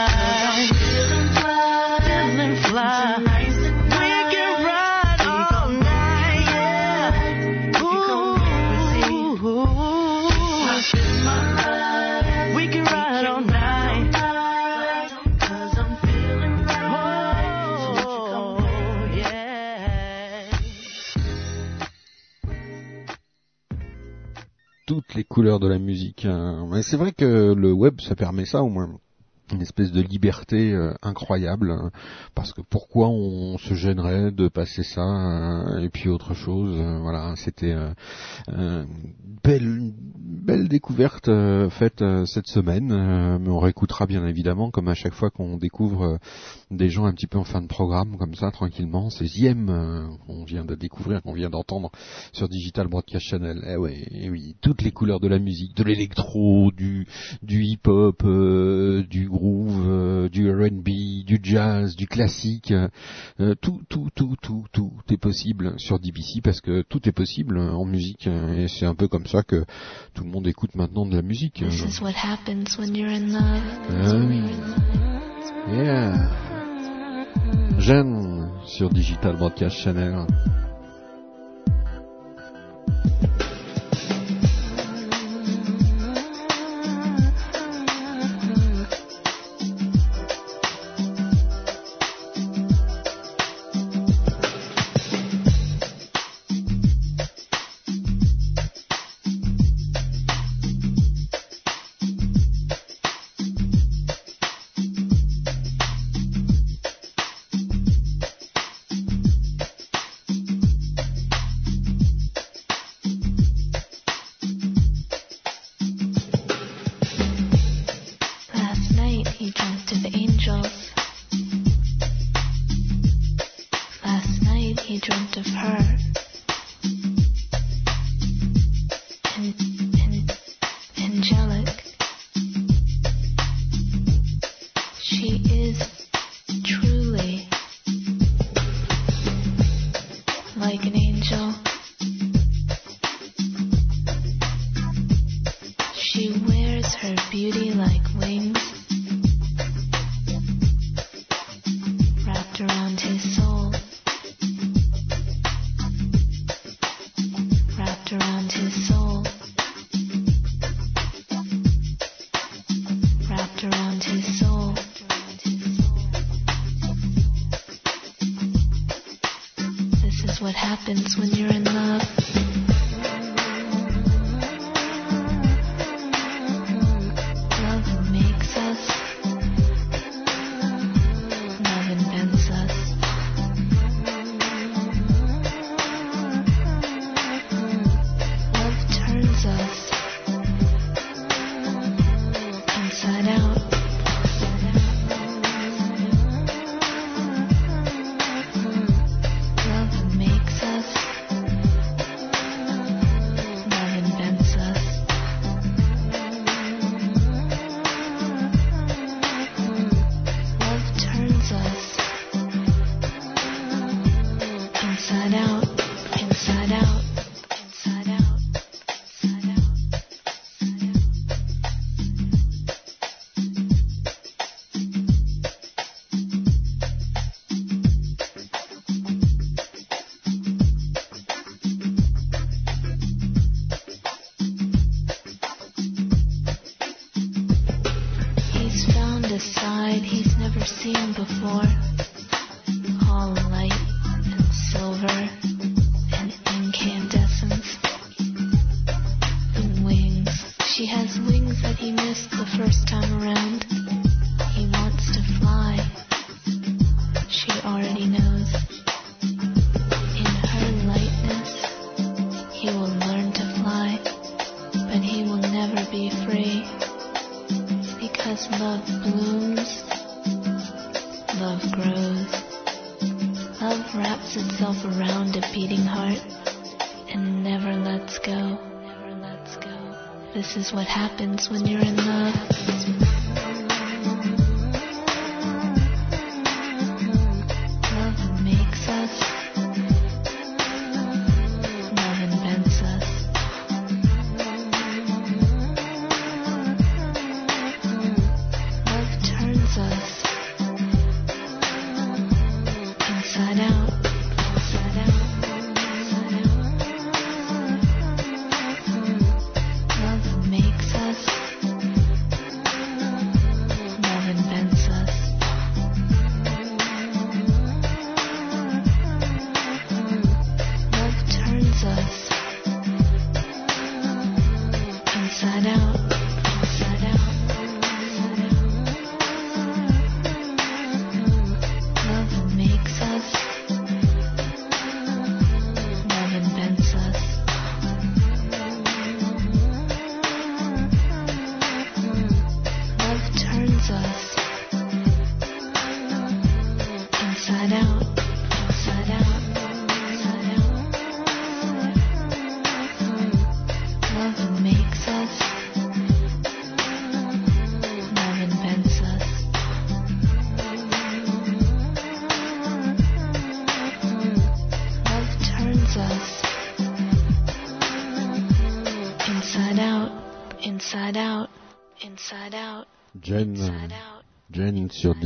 les couleurs de la musique. hein. Mais c'est vrai que le web, ça permet ça au moins. Une espèce de liberté euh, incroyable, hein. parce que pourquoi on se gênerait de passer ça euh, et puis autre chose. euh, voilà, c'était belle, une belle découverte faite cette semaine, mais on réécoutera bien évidemment, comme à chaque fois qu'on découvre des gens un petit peu en fin de programme, comme ça, tranquillement. C'est Ziem euh, qu'on vient de découvrir, qu'on vient d'entendre sur Digital Broadcast Channel. Eh ouais, eh oui, toutes les couleurs de la musique, de l'électro, du, du hip-hop, euh, du groove, euh, du R&B, du jazz, du classique, euh, tout, tout, tout, tout, tout est possible sur DBC parce que tout est possible en musique euh, et c'est un peu comme ça que tout le monde écoute maintenant de la musique. This is what happens when you're in love. Ah oui. Yeah. Jeanne sur Digital Broadcast Channel.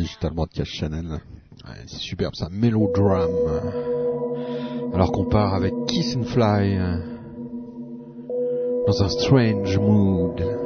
Digital Broadcast Channel. Ouais, c'est superbe ça, mélodrame. Alors qu'on part avec Kiss and Fly euh, dans un strange mood.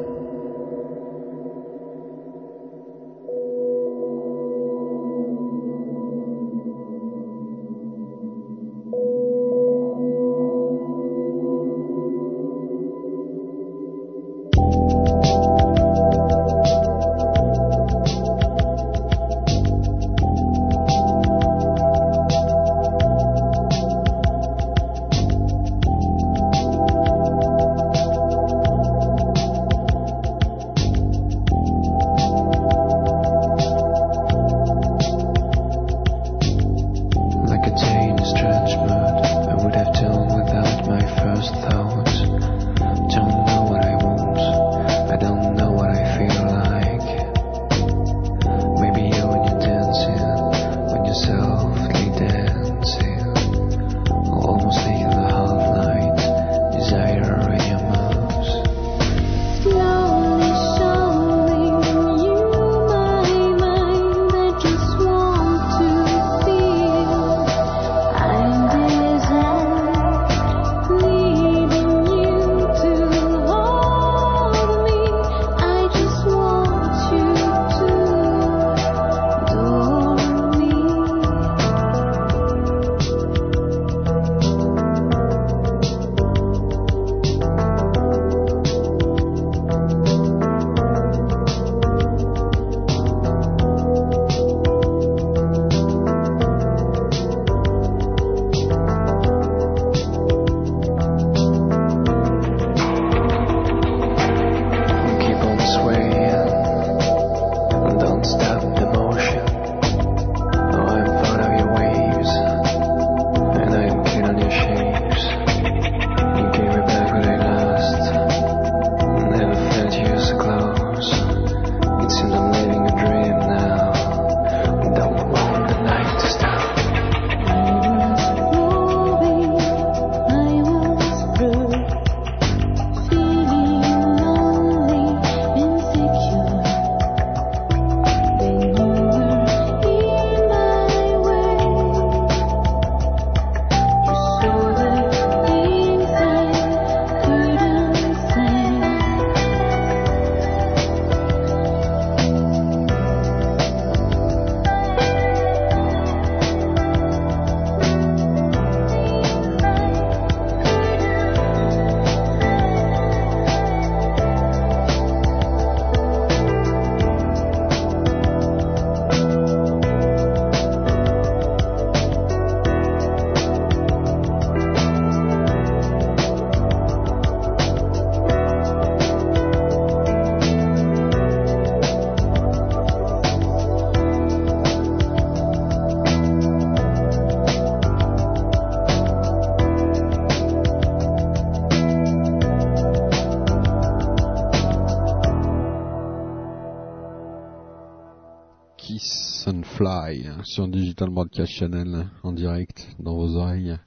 Sur Digital Broadcast Channel en direct dans vos oreilles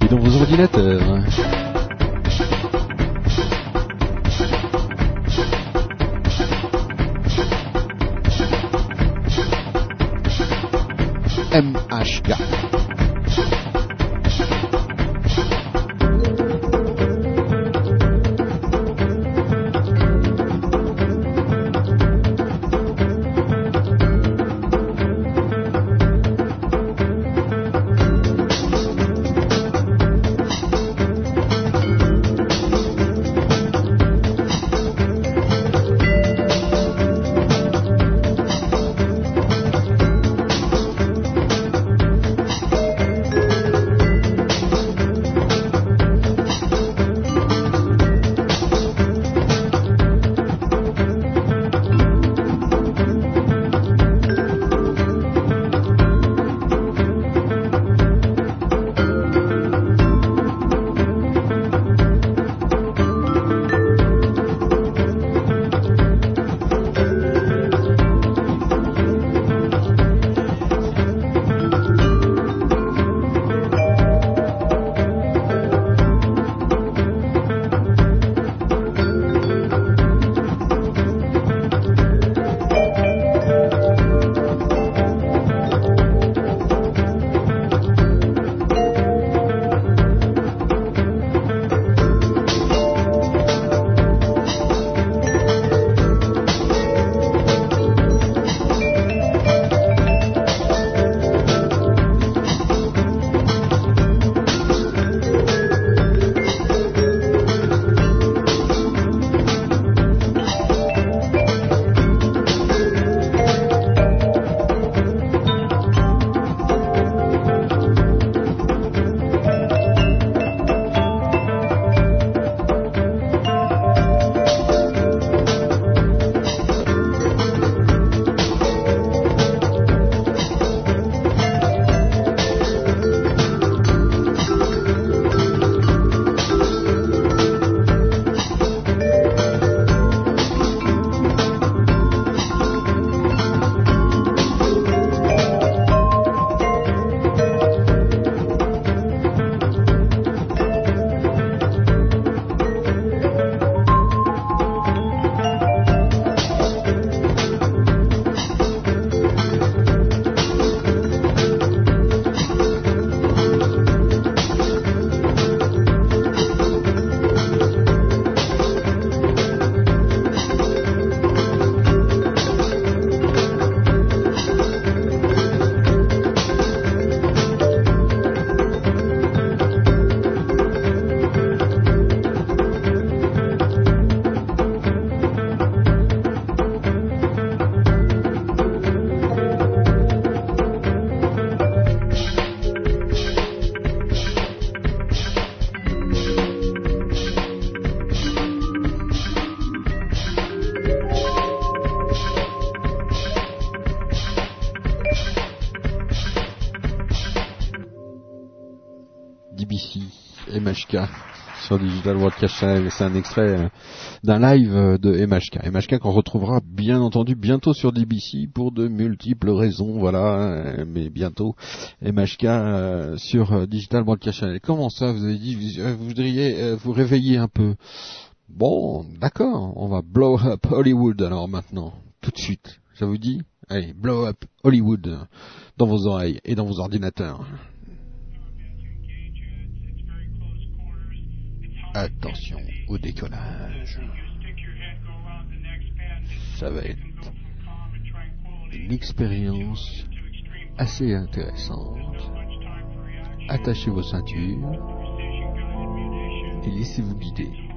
et dans vos ordinateurs. MHK. Digital Broadcast Channel. C'est un extrait euh, d'un live euh, de MHK. MHK qu'on retrouvera bien entendu bientôt sur DBC pour de multiples raisons, voilà, euh, mais bientôt MHK euh, sur Digital Broadcast Channel. Comment ça, vous avez dit, vous, voudriez vous réveiller un peu? Bon, d'accord, on va blow up Hollywood alors maintenant, tout de suite. Ça vous dit? Allez, blow up Hollywood dans vos oreilles et dans vos ordinateurs. Attention au décollage. Ça va être une expérience assez intéressante. Attachez vos ceintures et laissez-vous guider.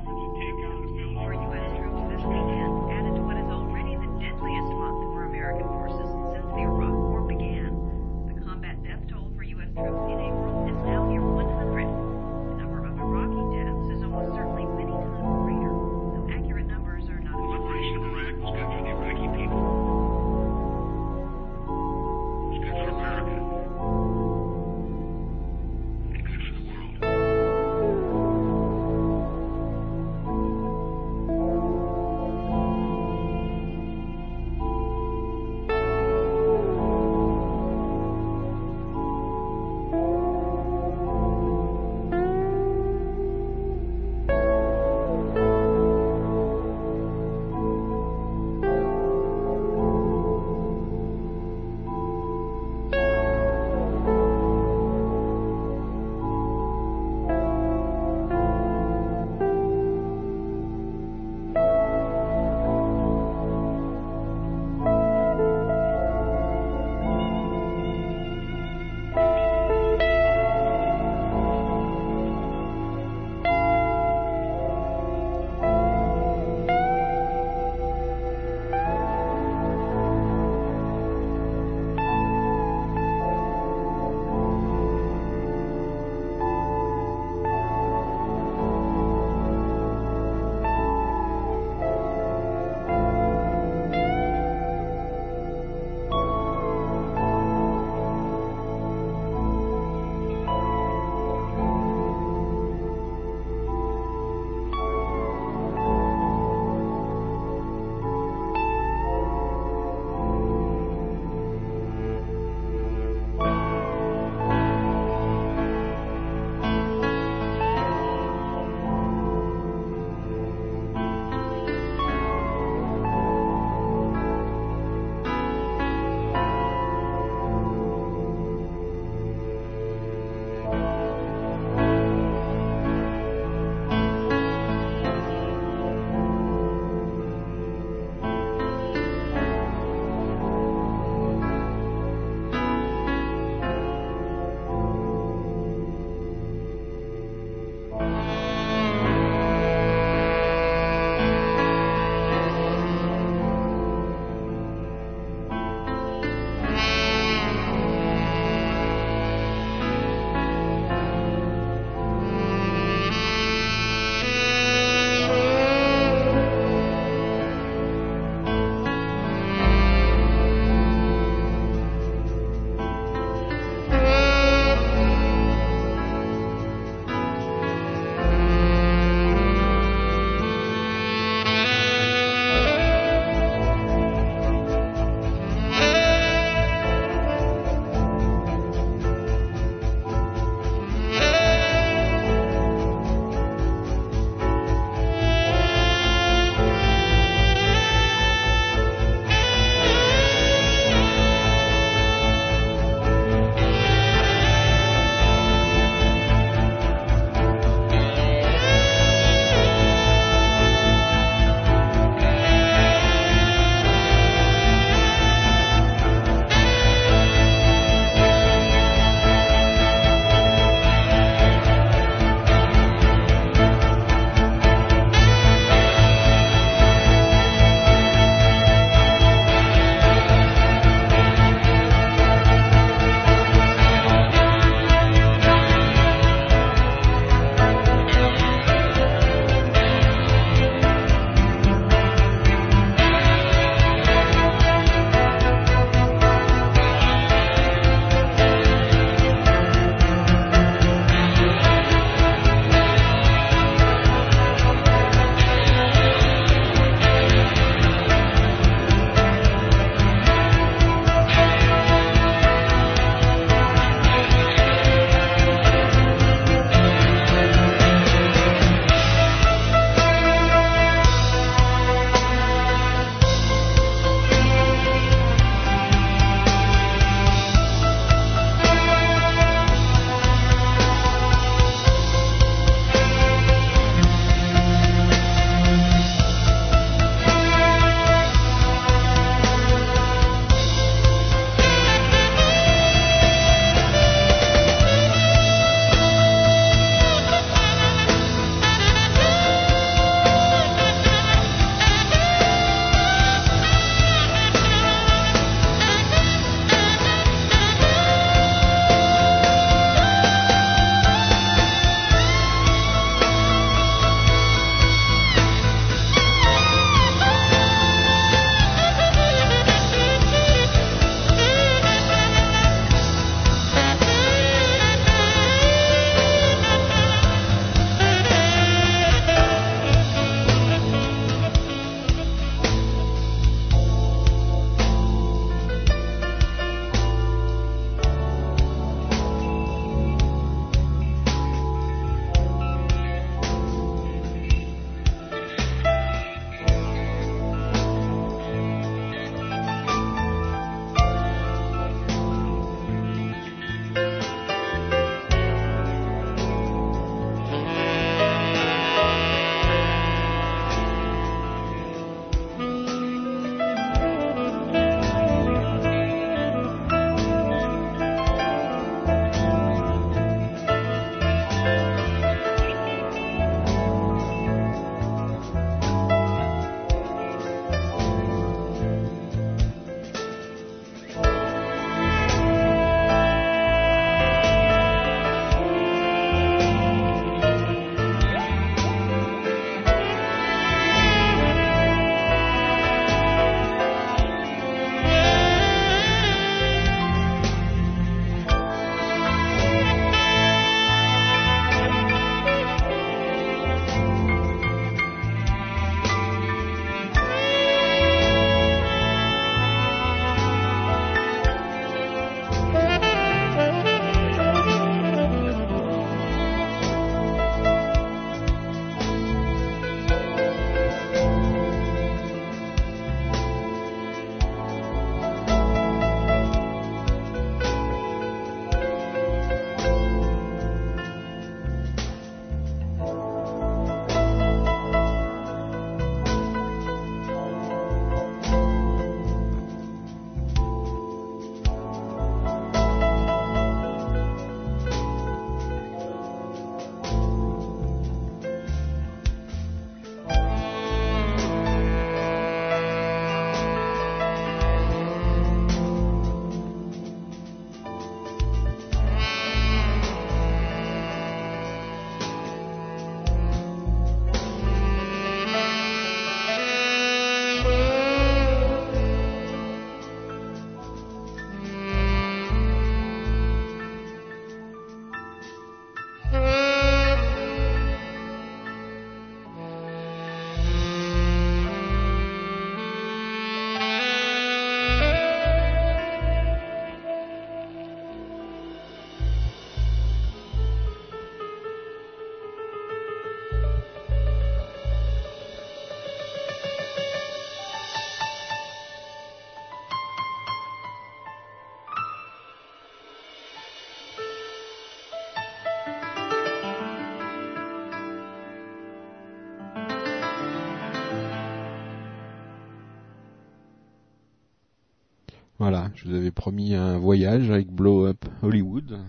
Voilà, je vous avais promis un voyage avec Blow Up Hollywood.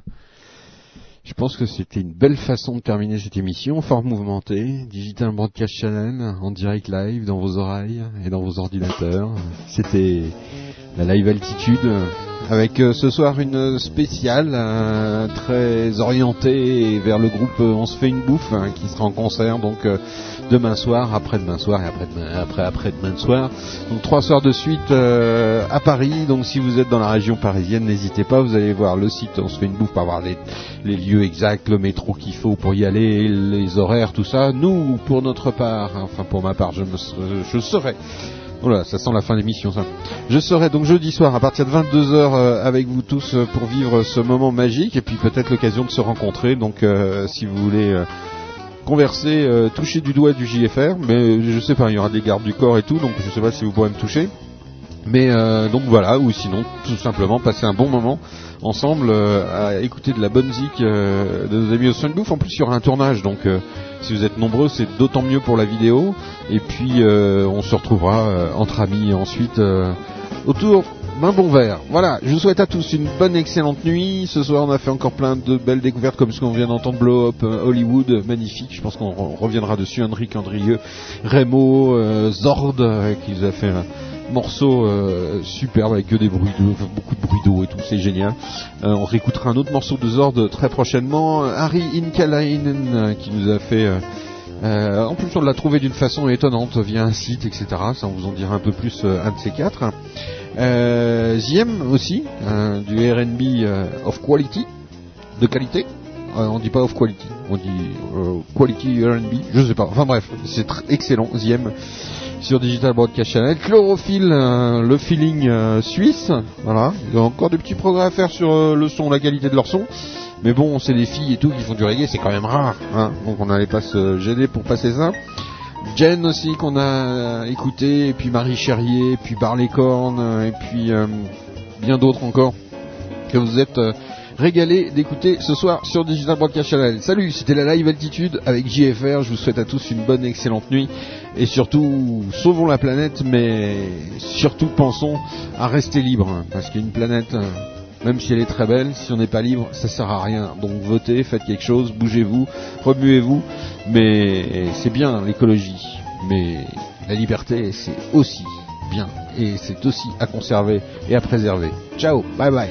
Je pense que c'était une belle façon de terminer cette émission, fort mouvementée, Digital Broadcast Channel, en direct live dans vos oreilles et dans vos ordinateurs. C'était la live altitude, avec euh, ce soir une spéciale euh, très orientée vers le groupe euh, On se fait une bouffe, hein, qui sera en concert donc euh, demain soir, après-demain soir et après-demain après, après demain soir. Donc trois soirs de suite euh, à Paris. Donc si vous êtes dans la région parisienne, n'hésitez pas, vous allez voir le site On se fait une bouffe pour avoir les, les lieux exacts, le métro qu'il faut pour y aller, les horaires, tout ça. Nous, pour notre part, enfin pour ma part, je, me je serai Voilà, ça sent la fin d'émission ça. Je serai donc jeudi soir à partir de 22h avec vous tous euh, pour vivre ce moment magique et puis peut-être l'occasion de se rencontrer. Donc euh, si vous voulez euh, converser, euh, toucher du doigt du JFR, mais je sais pas, il y aura des gardes du corps et tout, donc je sais pas si vous pourrez me toucher. Mais euh, donc voilà, ou sinon tout simplement passer un bon moment ensemble euh, à écouter de la bonne zik euh, de nos amis au Son Bouffe. En plus il y aura un tournage, donc euh, si vous êtes nombreux c'est d'autant mieux pour la vidéo. Et puis euh, on se retrouvera euh, entre amis ensuite autour d'un bon verre. Voilà, je vous souhaite à tous une bonne excellente nuit. Ce soir on a fait encore plein de belles découvertes comme ce qu'on vient d'entendre Blow Up Hollywood, magnifique. Je pense qu'on re- reviendra dessus. Henrik Andrieux, Remo, Zord qui nous a fait morceau euh, superbe avec que des bruits enfin, beaucoup de bruits d'eau et tout, c'est génial. Euh, on réécoutera un autre morceau de Zord très prochainement. Harry Inkalainen euh, qui nous a fait euh, euh, en plus, on l'a trouvé d'une façon étonnante via un site, etc. Ça, on vous en dira un peu plus euh, un de ces quatre. Euh, Ziem aussi, euh, du R&B euh, of quality, de qualité. Euh, on dit pas of quality, on dit euh, quality R&B. Je sais pas. Enfin bref, c'est excellent. Ziem sur Digital Broadcast Channel. Chlorophylle, euh, le feeling euh, suisse. Voilà. Il y a encore des petits progrès à faire sur euh, le son, la qualité de leur son. Mais bon, c'est des filles et tout qui font du reggae, c'est quand même rare. Hein Donc on n'allait pas se gêner pour passer ça. Jen aussi qu'on a écouté, et puis Marie Cherrier, puis Barley Corn, euh, et puis bien d'autres encore que vous êtes régalés d'écouter ce soir sur Digital Broadcast Channel. Salut, c'était la live altitude avec JFR. Je vous souhaite à tous une bonne, excellente nuit et surtout sauvons la planète, mais surtout pensons à rester libre, hein, parce qu'une planète. euh, même si elle est très belle, si on n'est pas libre, ça sert à rien. Donc votez, faites quelque chose, bougez-vous, remuez-vous. Mais c'est bien l'écologie. Mais la liberté, c'est aussi bien. Et c'est aussi à conserver et à préserver. Ciao, bye bye.